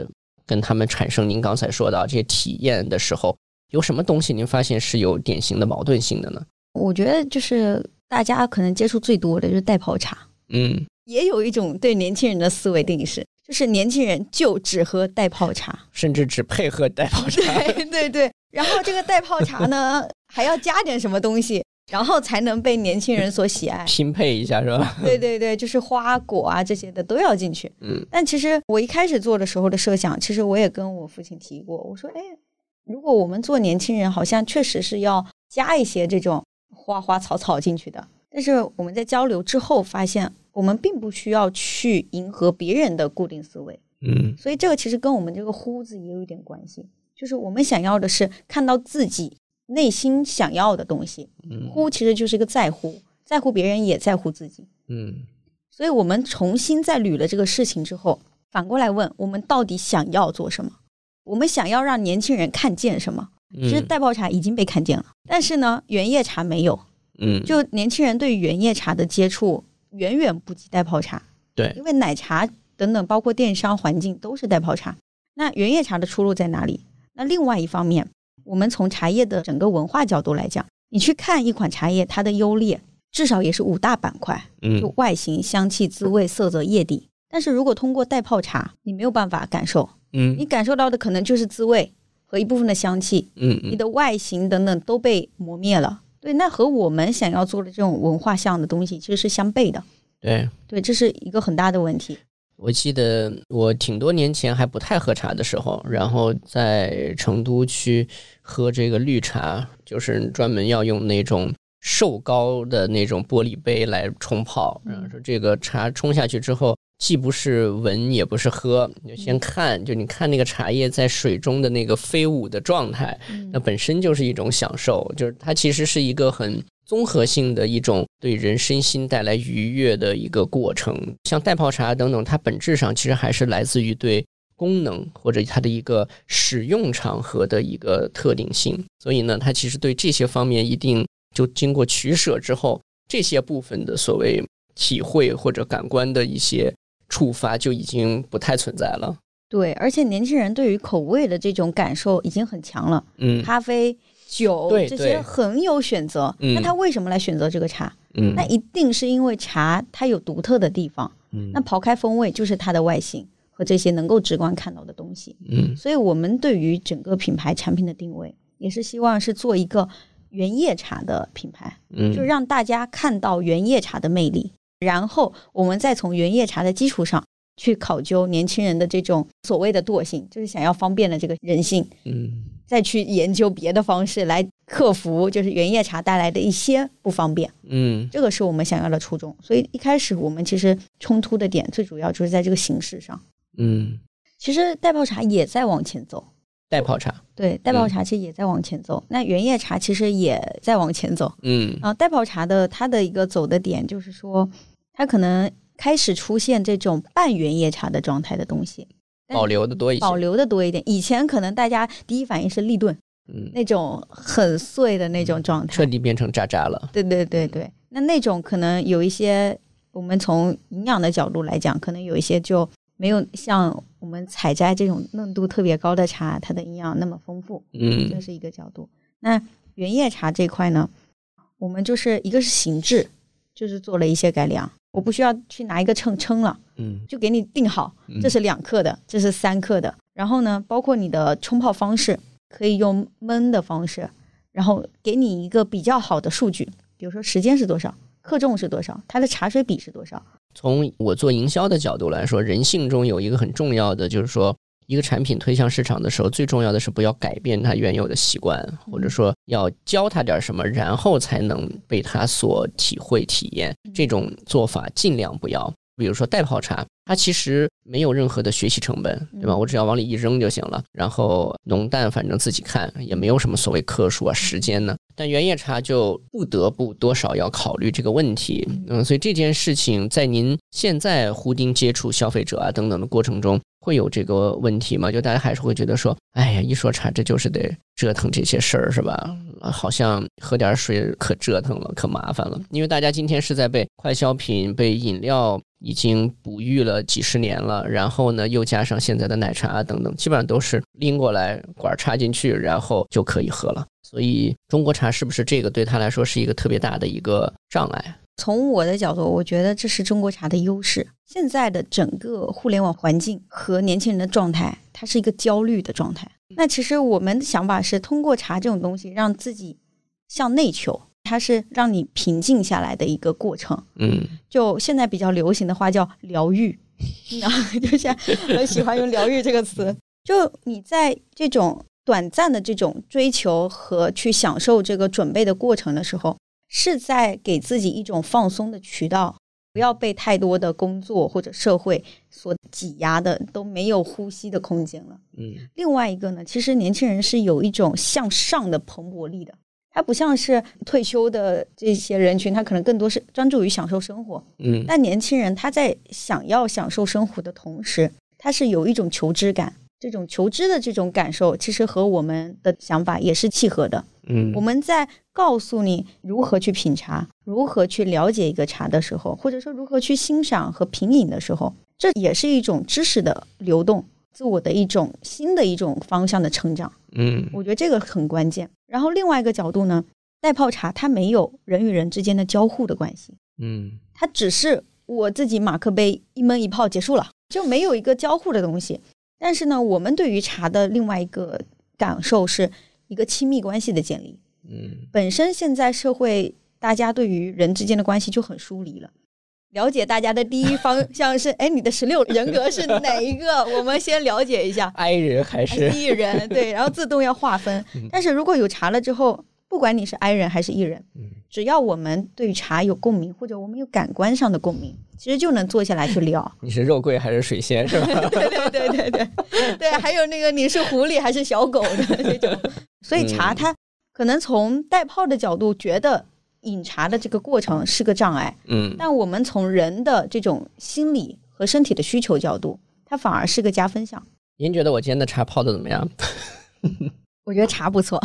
跟他们产生您刚才说的这些体验的时候，有什么东西您发现是有典型的矛盾性的呢？我觉得就是大家可能接触最多的就是代泡茶，嗯，也有一种对年轻人的思维定式，就是年轻人就只喝代泡茶，甚至只配喝代泡茶。对对对，然后这个代泡茶呢，[LAUGHS] 还要加点什么东西。然后才能被年轻人所喜爱，[LAUGHS] 拼配一下是吧？[LAUGHS] 对对对，就是花果啊这些的都要进去。嗯，但其实我一开始做的时候的设想，其实我也跟我父亲提过，我说，哎，如果我们做年轻人，好像确实是要加一些这种花花草草进去的。但是我们在交流之后发现，我们并不需要去迎合别人的固定思维。嗯，所以这个其实跟我们这个“呼”字也有一点关系，就是我们想要的是看到自己。内心想要的东西，乎其实就是一个在乎，在乎别人也在乎自己。嗯，所以我们重新再捋了这个事情之后，反过来问我们到底想要做什么？我们想要让年轻人看见什么？其实代泡茶已经被看见了，但是呢，原叶茶没有。嗯，就年轻人对原叶茶的接触远远不及代泡茶。对，因为奶茶等等，包括电商环境都是代泡茶。那原叶茶的出路在哪里？那另外一方面。我们从茶叶的整个文化角度来讲，你去看一款茶叶，它的优劣至少也是五大板块，嗯，就外形、香气、滋味、色泽、叶底。但是如果通过代泡茶，你没有办法感受，嗯，你感受到的可能就是滋味和一部分的香气，嗯，你的外形等等都被磨灭了。对，那和我们想要做的这种文化像的东西其实是相悖的。对，对，这是一个很大的问题。我记得我挺多年前还不太喝茶的时候，然后在成都去喝这个绿茶，就是专门要用那种瘦高的那种玻璃杯来冲泡。然后说这个茶冲下去之后，既不是闻也不是喝，你就先看，就你看那个茶叶在水中的那个飞舞的状态，那本身就是一种享受，就是它其实是一个很。综合性的一种对人身心带来愉悦的一个过程，像代泡茶等等，它本质上其实还是来自于对功能或者它的一个使用场合的一个特定性。所以呢，它其实对这些方面一定就经过取舍之后，这些部分的所谓体会或者感官的一些触发就已经不太存在了。对，而且年轻人对于口味的这种感受已经很强了。嗯，咖啡。酒这些很有选择，那他为什么来选择这个茶？那一定是因为茶它有独特的地方。那刨开风味，就是它的外形和这些能够直观看到的东西。嗯，所以我们对于整个品牌产品的定位，也是希望是做一个原叶茶的品牌，就让大家看到原叶茶的魅力，然后我们再从原叶茶的基础上去考究年轻人的这种所谓的惰性，就是想要方便的这个人性。嗯。再去研究别的方式来克服，就是原叶茶带来的一些不方便。嗯，这个是我们想要的初衷。所以一开始我们其实冲突的点最主要就是在这个形式上。嗯，其实袋泡茶也在往前走。袋泡茶对，袋泡茶其实也在往前走。那原叶茶其实也在往前走。嗯啊，袋泡茶的它的一个走的点就是说，它可能开始出现这种半原叶茶的状态的东西，保留的多一些，保留的多一点。以前可能大家第一反应是立顿，嗯，那种很碎的那种状态，彻底变成渣渣了。对对对对，那那种可能有一些，我们从营养的角度来讲，可能有一些就。没有像我们采摘这种嫩度特别高的茶，它的营养那么丰富。嗯，这是一个角度。那原叶茶这块呢，我们就是一个是形制，就是做了一些改良。我不需要去拿一个秤称了，嗯，就给你定好，这是两克的，这是三克的。然后呢，包括你的冲泡方式，可以用焖的方式，然后给你一个比较好的数据，比如说时间是多少，克重是多少，它的茶水比是多少。从我做营销的角度来说，人性中有一个很重要的，就是说，一个产品推向市场的时候，最重要的是不要改变它原有的习惯，或者说要教他点什么，然后才能被他所体会体验。这种做法尽量不要。比如说代泡茶，它其实没有任何的学习成本，对吧？我只要往里一扔就行了。然后浓淡反正自己看，也没有什么所谓克数啊、时间呢。但原叶茶就不得不多少要考虑这个问题，嗯，所以这件事情在您现在胡丁接触消费者啊等等的过程中，会有这个问题吗？就大家还是会觉得说，哎呀，一说茶，这就是得折腾这些事儿，是吧？好像喝点水可折腾了，可麻烦了。因为大家今天是在被快消品、被饮料已经哺育了几十年了，然后呢，又加上现在的奶茶等等，基本上都是拎过来管插进去，然后就可以喝了。所以中国茶是不是这个对他来说是一个特别大的一个障碍？从我的角度，我觉得这是中国茶的优势。现在的整个互联网环境和年轻人的状态，它是一个焦虑的状态。那其实我们的想法是通过茶这种东西，让自己向内求，它是让你平静下来的一个过程。嗯，就现在比较流行的话叫 [LAUGHS] 疗愈，然后就像很喜欢用疗愈这个词。就你在这种。短暂的这种追求和去享受这个准备的过程的时候，是在给自己一种放松的渠道，不要被太多的工作或者社会所挤压的，都没有呼吸的空间了。嗯，另外一个呢，其实年轻人是有一种向上的蓬勃力的，他不像是退休的这些人群，他可能更多是专注于享受生活。嗯，但年轻人他在想要享受生活的同时，他是有一种求知感。这种求知的这种感受，其实和我们的想法也是契合的。嗯，我们在告诉你如何去品茶，如何去了解一个茶的时候，或者说如何去欣赏和品饮的时候，这也是一种知识的流动，自我的一种新的一种方向的成长。嗯，我觉得这个很关键。然后另外一个角度呢，袋泡茶它没有人与人之间的交互的关系。嗯，它只是我自己马克杯一闷一泡结束了，就没有一个交互的东西。但是呢，我们对于茶的另外一个感受是一个亲密关系的建立。嗯，本身现在社会大家对于人之间的关系就很疏离了。了解大家的第一方向是，[LAUGHS] 哎，你的十六人格是哪一个？[LAUGHS] 我们先了解一下。I 人还是 E 人？对，然后自动要划分。[LAUGHS] 但是如果有茶了之后。不管你是 I 人还是 E 人，只要我们对茶有共鸣，或者我们有感官上的共鸣，其实就能坐下来去聊。[LAUGHS] 你是肉桂还是水仙是吧？[LAUGHS] 对对对对对 [LAUGHS] 对，还有那个你是狐狸还是小狗的那种。所以茶它可能从带泡的角度觉得饮茶的这个过程是个障碍，嗯，但我们从人的这种心理和身体的需求角度，它反而是个加分项。您觉得我今天的茶泡的怎么样？我觉得茶不错，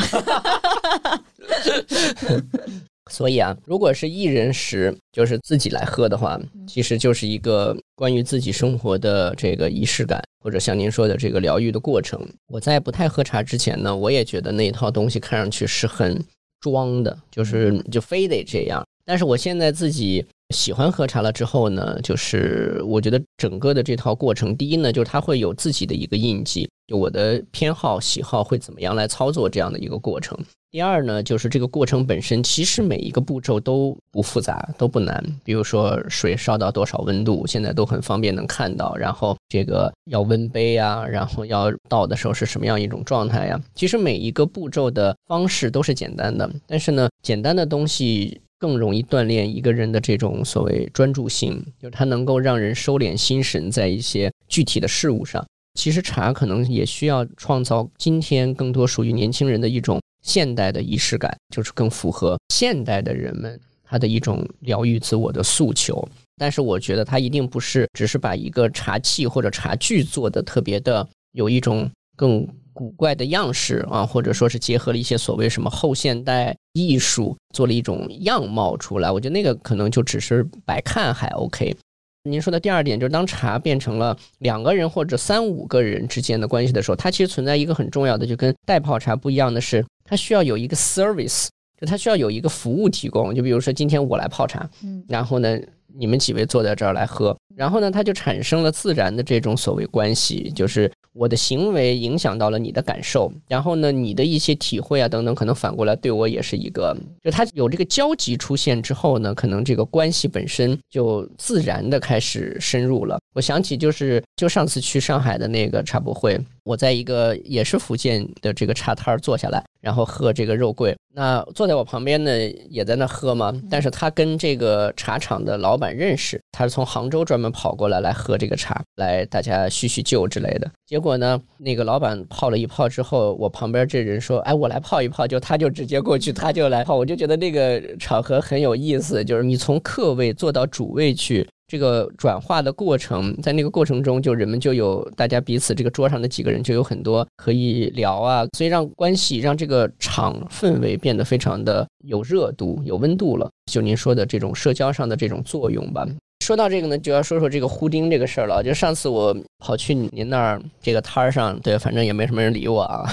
[LAUGHS] 所以啊，如果是一人食，就是自己来喝的话，其实就是一个关于自己生活的这个仪式感，或者像您说的这个疗愈的过程。我在不太喝茶之前呢，我也觉得那一套东西看上去是很装的，就是就非得这样。但是我现在自己。喜欢喝茶了之后呢，就是我觉得整个的这套过程，第一呢，就是它会有自己的一个印记，就我的偏好喜好会怎么样来操作这样的一个过程。第二呢，就是这个过程本身，其实每一个步骤都不复杂，都不难。比如说水烧到多少温度，现在都很方便能看到。然后这个要温杯呀，然后要倒的时候是什么样一种状态呀？其实每一个步骤的方式都是简单的，但是呢，简单的东西。更容易锻炼一个人的这种所谓专注性，就是它能够让人收敛心神在一些具体的事物上。其实茶可能也需要创造今天更多属于年轻人的一种现代的仪式感，就是更符合现代的人们他的一种疗愈自我的诉求。但是我觉得它一定不是只是把一个茶器或者茶具做的特别的有一种更古怪的样式啊，或者说是结合了一些所谓什么后现代艺术，做了一种样貌出来。我觉得那个可能就只是摆看还 OK。您说的第二点就是，当茶变成了两个人或者三五个人之间的关系的时候，它其实存在一个很重要的，就跟代泡茶不一样的是，它需要有一个 service，就它需要有一个服务提供。就比如说今天我来泡茶，嗯，然后呢，你们几位坐在这儿来喝，然后呢，它就产生了自然的这种所谓关系，就是。我的行为影响到了你的感受，然后呢，你的一些体会啊等等，可能反过来对我也是一个，就他有这个交集出现之后呢，可能这个关系本身就自然的开始深入了。我想起就是就上次去上海的那个茶博会，我在一个也是福建的这个茶摊儿坐下来。然后喝这个肉桂，那坐在我旁边呢，也在那喝嘛。但是他跟这个茶厂的老板认识，他是从杭州专门跑过来来喝这个茶，来大家叙叙旧之类的。结果呢，那个老板泡了一泡之后，我旁边这人说：“哎，我来泡一泡。”就他就直接过去，他就来泡。我就觉得那个场合很有意思，就是你从客位坐到主位去。这个转化的过程，在那个过程中，就人们就有大家彼此这个桌上的几个人就有很多可以聊啊，所以让关系让这个场氛围变得非常的有热度、有温度了。就您说的这种社交上的这种作用吧。说到这个呢，就要说说这个呼丁这个事儿了。就上次我跑去您那儿这个摊儿上，对，反正也没什么人理我啊。[LAUGHS]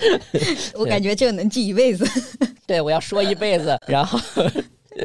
[LAUGHS] 我感觉这个能记一辈子。对，我要说一辈子，然后。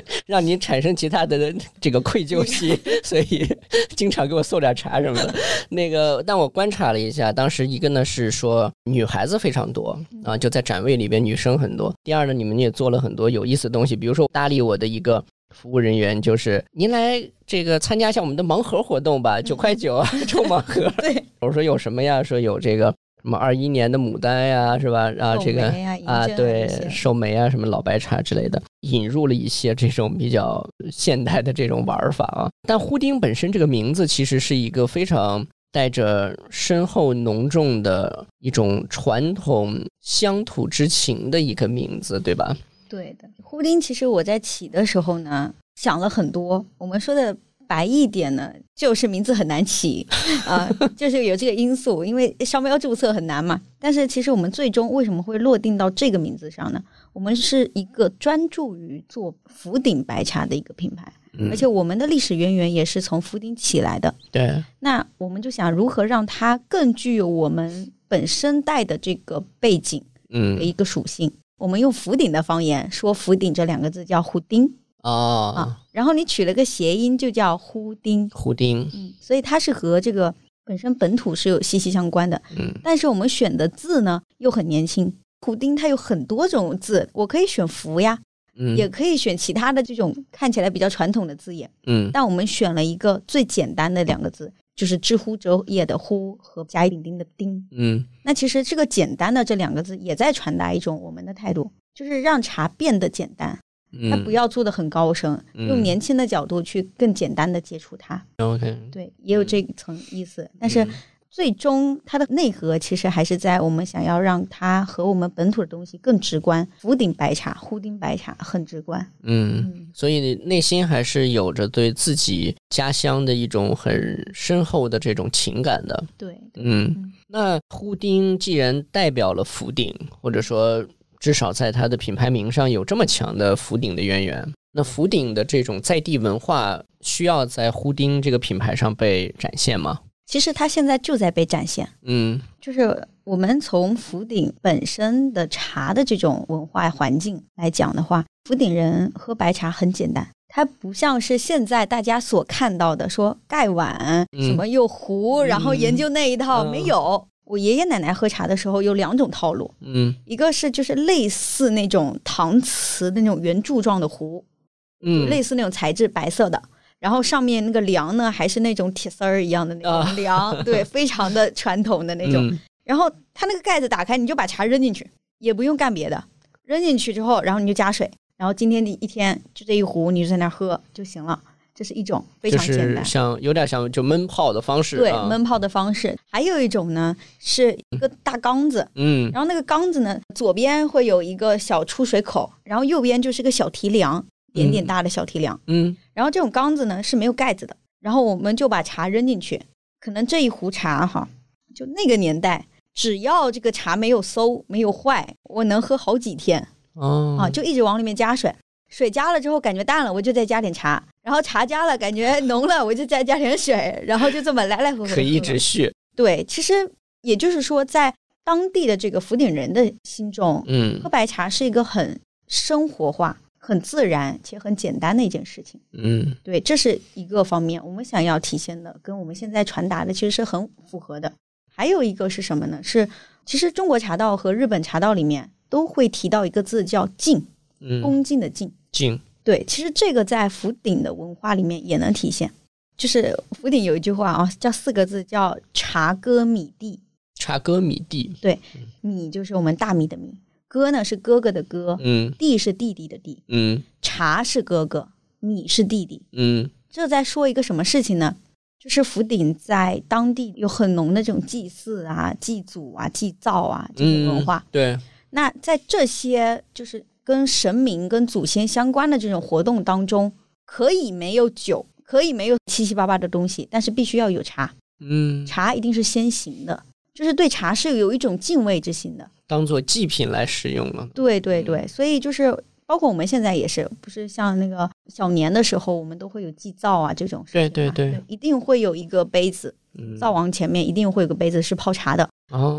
[LAUGHS] 让您产生其他的这个愧疚心，[LAUGHS] 所以经常给我送点茶什么的。那个，但我观察了一下，当时一个呢是说女孩子非常多啊，就在展位里边女生很多。第二呢，你们也做了很多有意思的东西，比如说搭理我的一个服务人员，就是您来这个参加一下我们的盲盒活动吧，九块九啊，[LAUGHS] 抽盲盒。对，我说有什么呀？说有这个。什么二一年的牡丹呀，是吧？啊这个啊，对，寿眉啊，什么老白茶之类的，引入了一些这种比较现代的这种玩法啊。但呼丁本身这个名字其实是一个非常带着深厚浓重的一种传统乡土之情的一个名字，对吧？对的，呼丁其实我在起的时候呢，想了很多。我们说的。白一点呢，就是名字很难起啊，就是有这个因素，因为商标注册很难嘛。但是其实我们最终为什么会落定到这个名字上呢？我们是一个专注于做福鼎白茶的一个品牌，而且我们的历史渊源也是从福鼎起来的。对，那我们就想如何让它更具有我们本身带的这个背景，嗯，的一个属性。我们用福鼎的方言说“福鼎”这两个字叫“胡丁”。哦啊，然后你取了个谐音，就叫呼丁。呼丁，嗯，所以它是和这个本身本土是有息息相关的。嗯，但是我们选的字呢又很年轻。呼丁它有很多种字，我可以选福呀，嗯，也可以选其他的这种看起来比较传统的字眼。嗯，但我们选了一个最简单的两个字，就是知乎者也的乎和甲乙丙丁的丁。嗯，那其实这个简单的这两个字也在传达一种我们的态度，就是让茶变得简单。他不要做的很高深，用年轻的角度去更简单的接触它。OK，对，也有这一层意思。但是最终它的内核其实还是在我们想要让它和我们本土的东西更直观。福鼎白茶、呼丁白茶很直观。嗯，所以内心还是有着对自己家乡的一种很深厚的这种情感的。对，嗯，那呼丁既然代表了福鼎，或者说。至少在它的品牌名上有这么强的福鼎的渊源，那福鼎的这种在地文化需要在呼丁这个品牌上被展现吗？其实它现在就在被展现。嗯，就是我们从福鼎本身的茶的这种文化环境来讲的话，福鼎人喝白茶很简单，它不像是现在大家所看到的说盖碗什么又壶，然后研究那一套没有。我爷爷奶奶喝茶的时候有两种套路，嗯，一个是就是类似那种搪瓷的那种圆柱状的壶，嗯，类似那种材质白色的，然后上面那个梁呢还是那种铁丝儿一样的那种梁，[LAUGHS] 对，非常的传统的那种。然后它那个盖子打开，你就把茶扔进去，也不用干别的，扔进去之后，然后你就加水，然后今天的一天就这一壶你就在那喝就行了。这是一种非常简单，像有点像就闷泡的方式。对，闷泡的方式。还有一种呢，是一个大缸子，嗯，然后那个缸子呢，左边会有一个小出水口，然后右边就是个小提梁，点点大的小提梁，嗯，然后这种缸子呢是没有盖子的，然后我们就把茶扔进去，可能这一壶茶哈，就那个年代，只要这个茶没有馊没有坏，我能喝好几天，哦，啊，就一直往里面加水。水加了之后感觉淡了，我就再加点茶，然后茶加了感觉浓了，我就再加点水，然后就这么来来回回。可以一直续。对，其实也就是说，在当地的这个福鼎人的心中，嗯，喝白茶是一个很生活化、很自然且很简单的一件事情。嗯，对，这是一个方面，我们想要体现的，跟我们现在传达的其实是很符合的。还有一个是什么呢？是其实中国茶道和日本茶道里面都会提到一个字叫敬，恭敬的敬。敬对，其实这个在福鼎的文化里面也能体现。就是福鼎有一句话啊，叫四个字，叫“茶歌米地”。茶歌米地，对，米就是我们大米的米，哥呢是哥哥的哥，嗯，弟是弟弟的弟，嗯，茶是哥哥，米是弟弟，嗯，这在说一个什么事情呢？就是福鼎在当地有很浓的这种祭祀啊、祭祖啊、祭灶啊这种文化。对，那在这些就是。跟神明、跟祖先相关的这种活动当中，可以没有酒，可以没有七七八八的东西，但是必须要有茶。嗯，茶一定是先行的，就是对茶是有一种敬畏之心的，当做祭品来使用了。对对对，所以就是包括我们现在也是，不是像那个小年的时候，我们都会有祭灶啊这种。对对对，一定会有一个杯子，灶王前面一定会有个杯子是泡茶的。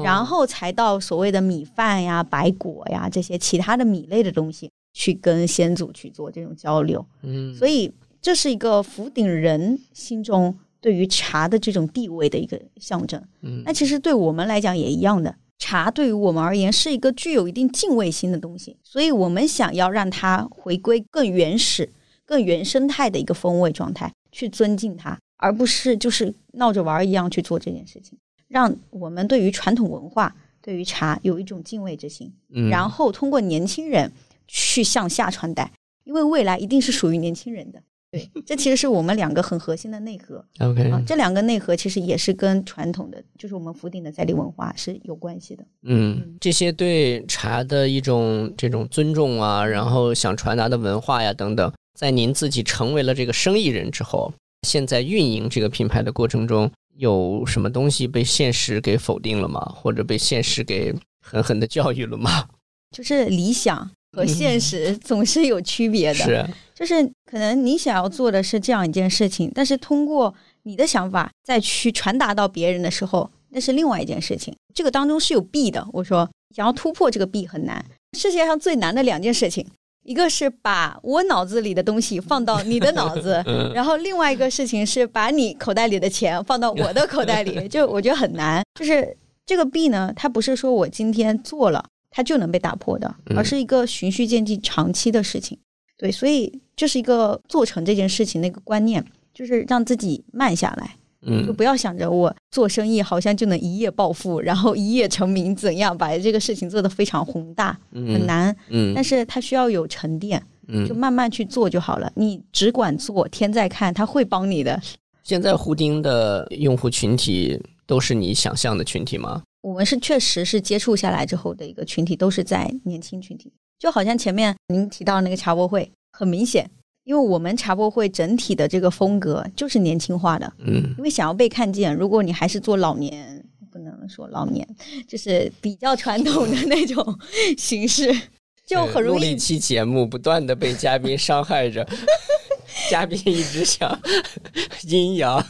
然后才到所谓的米饭呀、白果呀这些其他的米类的东西，去跟先祖去做这种交流。嗯，所以这是一个福鼎人心中对于茶的这种地位的一个象征。嗯，那其实对我们来讲也一样的，茶对于我们而言是一个具有一定敬畏心的东西，所以我们想要让它回归更原始、更原生态的一个风味状态，去尊敬它，而不是就是闹着玩一样去做这件事情。让我们对于传统文化、对于茶有一种敬畏之心，然后通过年轻人去向下传代，因为未来一定是属于年轻人的。对，这其实是我们两个很核心的内核。OK，啊，这两个内核其实也是跟传统的，就是我们福鼎的在地文化是有关系的。嗯，这些对茶的一种这种尊重啊，然后想传达的文化呀等等，在您自己成为了这个生意人之后，现在运营这个品牌的过程中。有什么东西被现实给否定了吗？或者被现实给狠狠的教育了吗？[LAUGHS] 就是理想和现实总是有区别的。是，就是可能你想要做的是这样一件事情，但是通过你的想法再去传达到别人的时候，那是另外一件事情。这个当中是有弊的。我说，想要突破这个弊很难。世界上最难的两件事情。一个是把我脑子里的东西放到你的脑子，然后另外一个事情是把你口袋里的钱放到我的口袋里，就我觉得很难。就是这个弊呢，它不是说我今天做了它就能被打破的，而是一个循序渐进、长期的事情。对，所以这是一个做成这件事情的一个观念，就是让自己慢下来。就不要想着我做生意好像就能一夜暴富，然后一夜成名，怎样把这个事情做得非常宏大，很难。嗯，但是它需要有沉淀，就慢慢去做就好了。你只管做，天在看，他会帮你的。现在胡丁的用户群体都是你想象的群体吗？我们是确实是接触下来之后的一个群体，都是在年轻群体，就好像前面您提到那个茶博会，很明显。因为我们茶博会整体的这个风格就是年轻化的，嗯，因为想要被看见，如果你还是做老年，不能说老年，就是比较传统的那种 [LAUGHS] 形式，就很容易。录一期节目，不断的被嘉宾伤害着，[LAUGHS] 嘉宾一直想 [LAUGHS] 阴阳。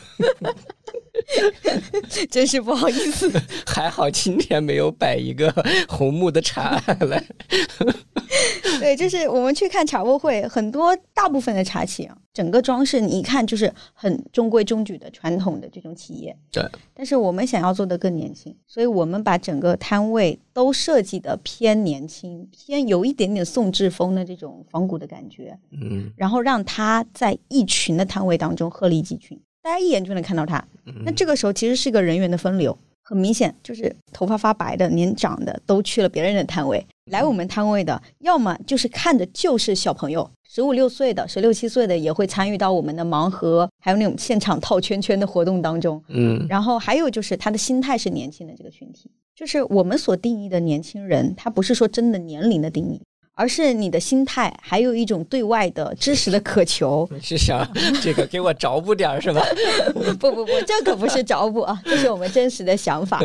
[LAUGHS] 真是不好意思，[LAUGHS] 还好今天没有摆一个红木的茶来。[LAUGHS] 对，就是我们去看茶博会，很多大部分的茶企啊，整个装饰你一看就是很中规中矩的传统的这种企业。对，但是我们想要做的更年轻，所以我们把整个摊位都设计的偏年轻，偏有一点点宋制风的这种仿古的感觉。嗯，然后让它在一群的摊位当中鹤立鸡群。大家一眼就能看到他，那这个时候其实是个人员的分流，很明显就是头发发白的、年长的都去了别人的摊位，来我们摊位的，要么就是看着就是小朋友，十五六岁的、十六七岁的也会参与到我们的盲盒，还有那种现场套圈圈的活动当中。嗯，然后还有就是他的心态是年轻的这个群体，就是我们所定义的年轻人，他不是说真的年龄的定义。而是你的心态，还有一种对外的知识的渴求。[LAUGHS] 是想这个给我找补点儿是吧？[LAUGHS] 不不不，这可不是找补啊，这是我们真实的想法。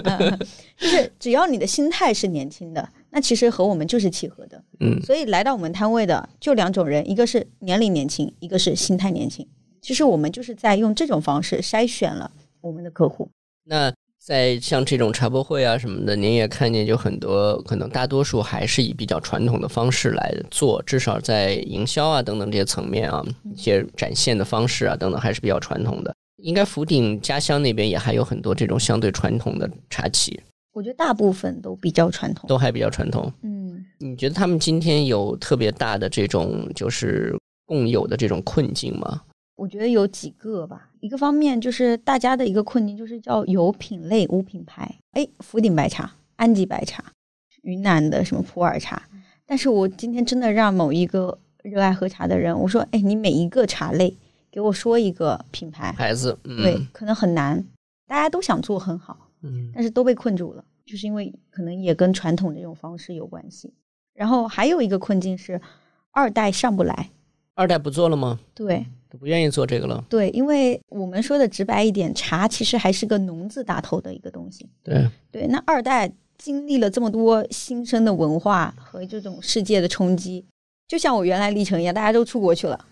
就是只要你的心态是年轻的，那其实和我们就是契合的。嗯，所以来到我们摊位的就两种人，一个是年龄年轻，一个是心态年轻。其实我们就是在用这种方式筛选了我们的客户。那。在像这种茶博会啊什么的，您也看见就很多，可能大多数还是以比较传统的方式来做，至少在营销啊等等这些层面啊，一些展现的方式啊等等还是比较传统的。应该福鼎家乡那边也还有很多这种相对传统的茶企，我觉得大部分都比较传统，都还比较传统。嗯，你觉得他们今天有特别大的这种就是共有的这种困境吗？我觉得有几个吧，一个方面就是大家的一个困境，就是叫有品类无品牌。哎，福鼎白茶、安吉白茶、云南的什么普洱茶，但是我今天真的让某一个热爱喝茶的人，我说，哎，你每一个茶类给我说一个品牌牌子，对，可能很难，大家都想做很好，嗯，但是都被困住了，就是因为可能也跟传统这种方式有关系。然后还有一个困境是二代上不来，二代不做了吗？对。都不愿意做这个了。对，因为我们说的直白一点，茶其实还是个农字打头的一个东西。对对，那二代经历了这么多新生的文化和这种世界的冲击，就像我原来历程一样，大家都出国去了，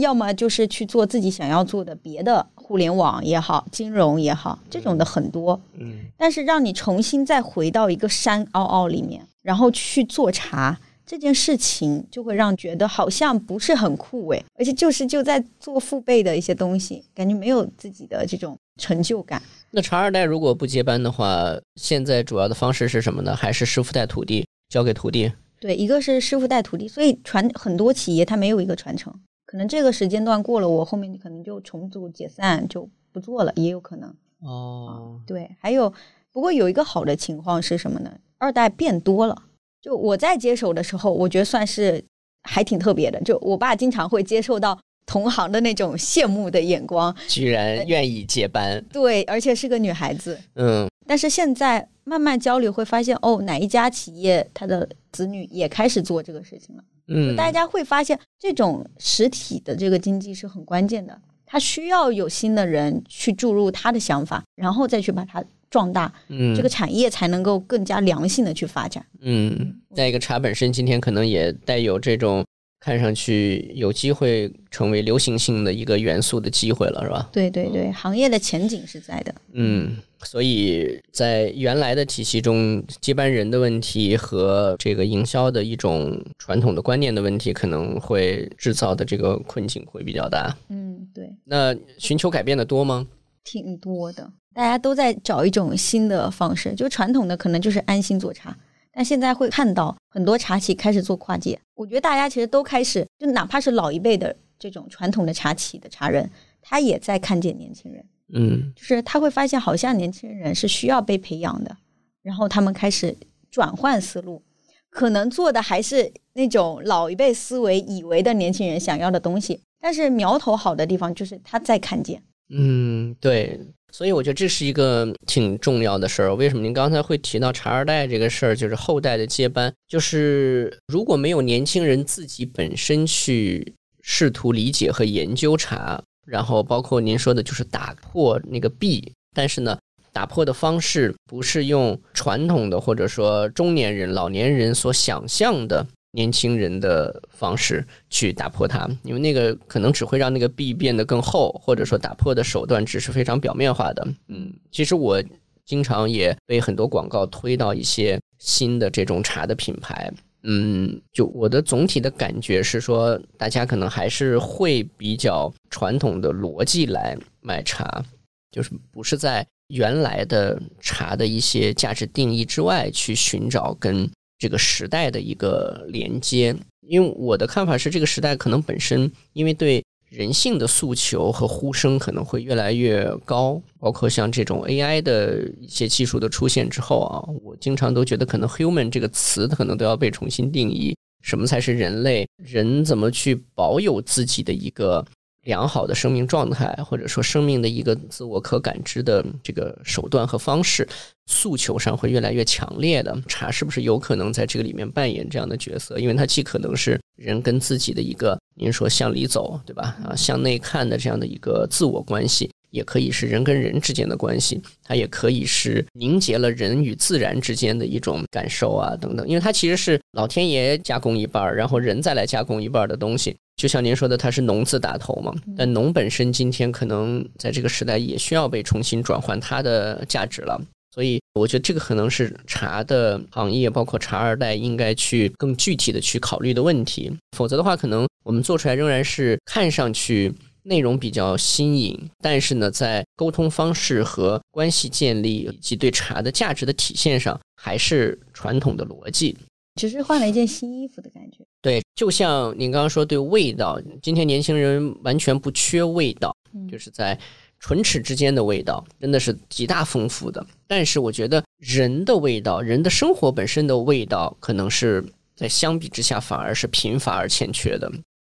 要么就是去做自己想要做的别的，互联网也好，金融也好，这种的很多。嗯。但是让你重新再回到一个山坳坳里面，然后去做茶。这件事情就会让觉得好像不是很酷诶，而且就是就在做父辈的一些东西，感觉没有自己的这种成就感。那传二代如果不接班的话，现在主要的方式是什么呢？还是师傅带徒弟，交给徒弟？对，一个是师傅带徒弟，所以传很多企业它没有一个传承，可能这个时间段过了，我后面可能就重组解散就不做了，也有可能。哦，对，还有不过有一个好的情况是什么呢？二代变多了。就我在接手的时候，我觉得算是还挺特别的。就我爸经常会接受到同行的那种羡慕的眼光，居然愿意接班。对，而且是个女孩子。嗯。但是现在慢慢交流会发现，哦，哪一家企业他的子女也开始做这个事情了。嗯。大家会发现，这种实体的这个经济是很关键的，他需要有新的人去注入他的想法，然后再去把它。壮大，嗯，这个产业才能够更加良性的去发展。嗯，再一个茶本身今天可能也带有这种看上去有机会成为流行性的一个元素的机会了，是吧？对对对，行业的前景是在的。嗯，所以在原来的体系中，接班人的问题和这个营销的一种传统的观念的问题，可能会制造的这个困境会比较大。嗯，对。那寻求改变的多吗？挺多的。大家都在找一种新的方式，就传统的可能就是安心做茶，但现在会看到很多茶企开始做跨界。我觉得大家其实都开始，就哪怕是老一辈的这种传统的茶企的茶人，他也在看见年轻人，嗯，就是他会发现好像年轻人是需要被培养的，然后他们开始转换思路，可能做的还是那种老一辈思维以为的年轻人想要的东西，但是苗头好的地方就是他在看见，嗯，对。所以我觉得这是一个挺重要的事儿。为什么您刚才会提到茶二代这个事儿？就是后代的接班，就是如果没有年轻人自己本身去试图理解和研究茶，然后包括您说的，就是打破那个壁，但是呢，打破的方式不是用传统的或者说中年人、老年人所想象的。年轻人的方式去打破它，因为那个可能只会让那个壁变得更厚，或者说打破的手段只是非常表面化的。嗯，其实我经常也被很多广告推到一些新的这种茶的品牌。嗯，就我的总体的感觉是说，大家可能还是会比较传统的逻辑来买茶，就是不是在原来的茶的一些价值定义之外去寻找跟。这个时代的一个连接，因为我的看法是，这个时代可能本身因为对人性的诉求和呼声可能会越来越高，包括像这种 AI 的一些技术的出现之后啊，我经常都觉得可能 human 这个词可能都要被重新定义，什么才是人类？人怎么去保有自己的一个？良好的生命状态，或者说生命的一个自我可感知的这个手段和方式，诉求上会越来越强烈的。茶是不是有可能在这个里面扮演这样的角色？因为它既可能是人跟自己的一个，您说向里走，对吧？啊，向内看的这样的一个自我关系，也可以是人跟人之间的关系，它也可以是凝结了人与自然之间的一种感受啊，等等。因为它其实是老天爷加工一半儿，然后人再来加工一半儿的东西。就像您说的，它是农字打头嘛，但农本身今天可能在这个时代也需要被重新转换它的价值了。所以，我觉得这个可能是茶的行业，包括茶二代应该去更具体的去考虑的问题。否则的话，可能我们做出来仍然是看上去内容比较新颖，但是呢，在沟通方式和关系建立以及对茶的价值的体现上，还是传统的逻辑。只是换了一件新衣服的感觉。对，就像您刚刚说，对味道，今天年轻人完全不缺味道，就是在唇齿之间的味道，真的是极大丰富的。但是我觉得人的味道，人的生活本身的味道，可能是在相比之下反而是贫乏而欠缺的。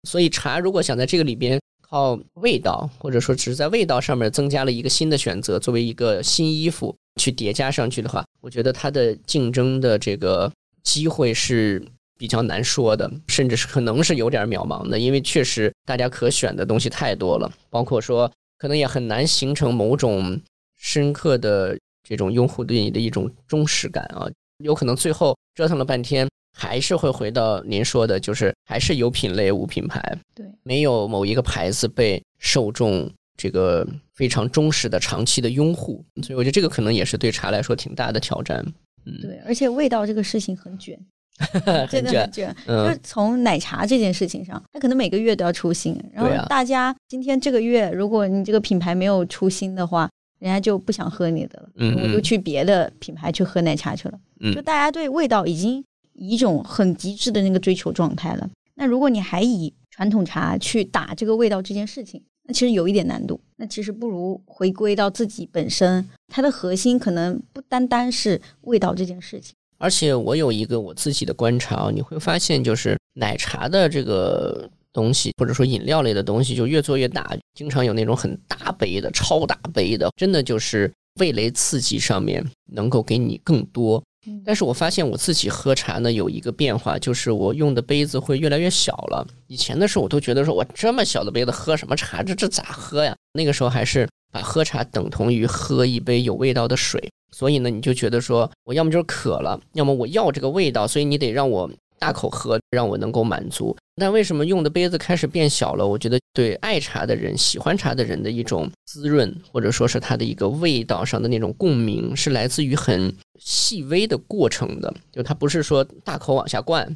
所以茶如果想在这个里边靠味道，或者说只是在味道上面增加了一个新的选择，作为一个新衣服去叠加上去的话，我觉得它的竞争的这个。机会是比较难说的，甚至是可能是有点渺茫的，因为确实大家可选的东西太多了，包括说可能也很难形成某种深刻的这种用户对你的一种忠实感啊，有可能最后折腾了半天，还是会回到您说的，就是还是有品类无品牌，对，没有某一个牌子被受众这个非常忠实的长期的拥护，所以我觉得这个可能也是对茶来说挺大的挑战。嗯。对，而且味道这个事情很卷，[LAUGHS] 真的很卷。就是从奶茶这件事情上，他可能每个月都要出新，然后大家今天这个月，如果你这个品牌没有出新的话，人家就不想喝你的了，我就去别的品牌去喝奶茶去了。嗯就大家对味道已经以一种很极致的那个追求状态了。那如果你还以传统茶去打这个味道这件事情，那其实有一点难度。那其实不如回归到自己本身，它的核心可能不单单是味道这件事情。而且我有一个我自己的观察，你会发现，就是奶茶的这个东西，或者说饮料类的东西，就越做越大，经常有那种很大杯的、超大杯的，真的就是味蕾刺激上面能够给你更多。但是我发现我自己喝茶呢有一个变化，就是我用的杯子会越来越小了。以前的时候我都觉得说我这么小的杯子喝什么茶，这这咋喝呀？那个时候还是把喝茶等同于喝一杯有味道的水，所以呢你就觉得说我要么就是渴了，要么我要这个味道，所以你得让我。大口喝，让我能够满足。但为什么用的杯子开始变小了？我觉得对爱茶的人、喜欢茶的人的一种滋润，或者说是它的一个味道上的那种共鸣，是来自于很细微的过程的。就它不是说大口往下灌，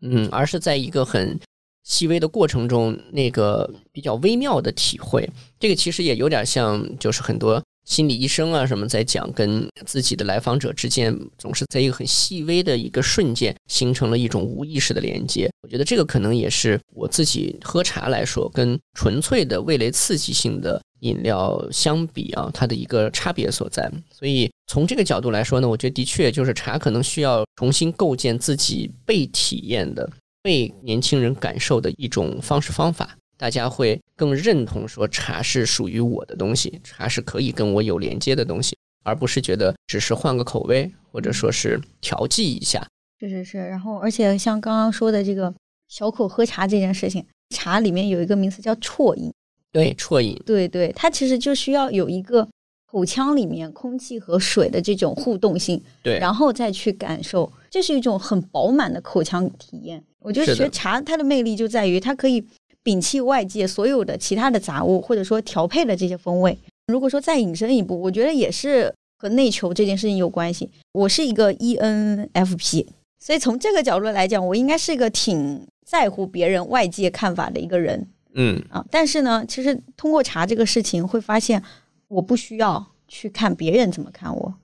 嗯，而是在一个很细微的过程中，那个比较微妙的体会。这个其实也有点像，就是很多。心理医生啊，什么在讲跟自己的来访者之间，总是在一个很细微的一个瞬间，形成了一种无意识的连接。我觉得这个可能也是我自己喝茶来说，跟纯粹的味蕾刺激性的饮料相比啊，它的一个差别所在。所以从这个角度来说呢，我觉得的确就是茶可能需要重新构建自己被体验的、被年轻人感受的一种方式方法。大家会更认同说茶是属于我的东西，茶是可以跟我有连接的东西，而不是觉得只是换个口味或者说是调剂一下。是是是，然后而且像刚刚说的这个小口喝茶这件事情，茶里面有一个名词叫啜饮。对，啜饮。对对，它其实就需要有一个口腔里面空气和水的这种互动性，对，然后再去感受，这是一种很饱满的口腔体验。我觉得学茶它的魅力就在于它可以。摒弃外界所有的其他的杂物，或者说调配的这些风味。如果说再引申一步，我觉得也是和内求这件事情有关系。我是一个 ENFP，所以从这个角度来讲，我应该是一个挺在乎别人外界看法的一个人。嗯啊，但是呢，其实通过茶这个事情，会发现我不需要去看别人怎么看我。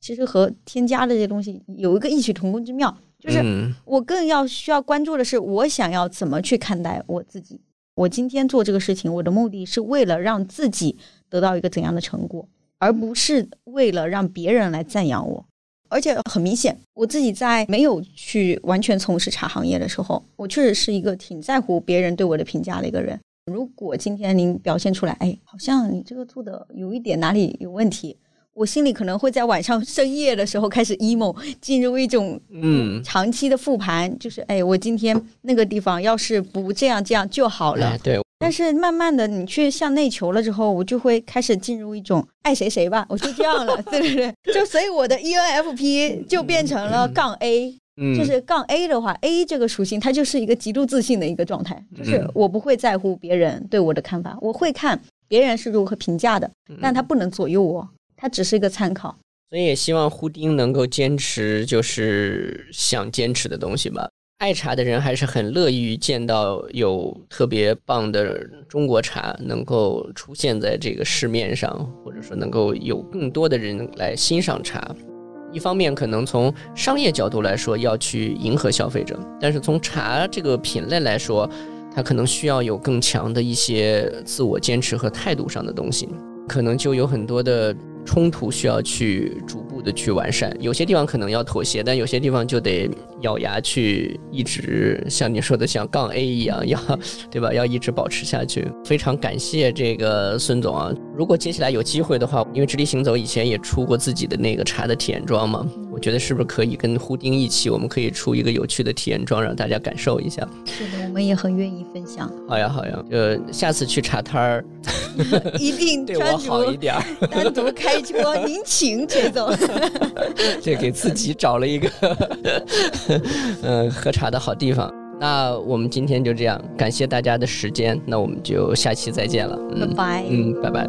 其实和添加的这些东西有一个异曲同工之妙。就是我更要需要关注的是，我想要怎么去看待我自己。我今天做这个事情，我的目的是为了让自己得到一个怎样的成果，而不是为了让别人来赞扬我。而且很明显，我自己在没有去完全从事茶行业的时候，我确实是一个挺在乎别人对我的评价的一个人。如果今天您表现出来，哎，好像你这个做的有一点哪里有问题。我心里可能会在晚上 [LAUGHS] 深夜的时候开始 emo，进入一种嗯长期的复盘，就是哎，我今天那个地方要是不这样这样就好了。对。但是慢慢的你去向内求了之后，我就会开始进入一种爱谁谁吧，我就这样了。对不对，[LAUGHS] 就所以我的 ENFP 就变成了杠 A，就是杠 A 的话，A 这个属性它就是一个极度自信的一个状态，就是我不会在乎别人对我的看法，我会看别人是如何评价的，但他不能左右我。它只是一个参考，所以也希望胡丁能够坚持，就是想坚持的东西吧。爱茶的人还是很乐于见到有特别棒的中国茶能够出现在这个市面上，或者说能够有更多的人来欣赏茶。一方面可能从商业角度来说要去迎合消费者，但是从茶这个品类来说，它可能需要有更强的一些自我坚持和态度上的东西，可能就有很多的。冲突需要去逐步的去完善，有些地方可能要妥协，但有些地方就得咬牙去一直像你说的像杠 A 一样，要对吧？要一直保持下去。非常感谢这个孙总啊！如果接下来有机会的话，因为直立行走以前也出过自己的那个茶的体验装嘛，我觉得是不是可以跟胡丁一起，我们可以出一个有趣的体验装，让大家感受一下。是的，我们也很愿意分享。好呀，好呀，呃下次去茶摊儿，[LAUGHS] 一定对我好一点，[LAUGHS] 单独开。您请，这种，[LAUGHS] 这给自己找了一个，[LAUGHS] 嗯，喝茶的好地方。那我们今天就这样，感谢大家的时间，那我们就下期再见了，拜拜，嗯，拜拜。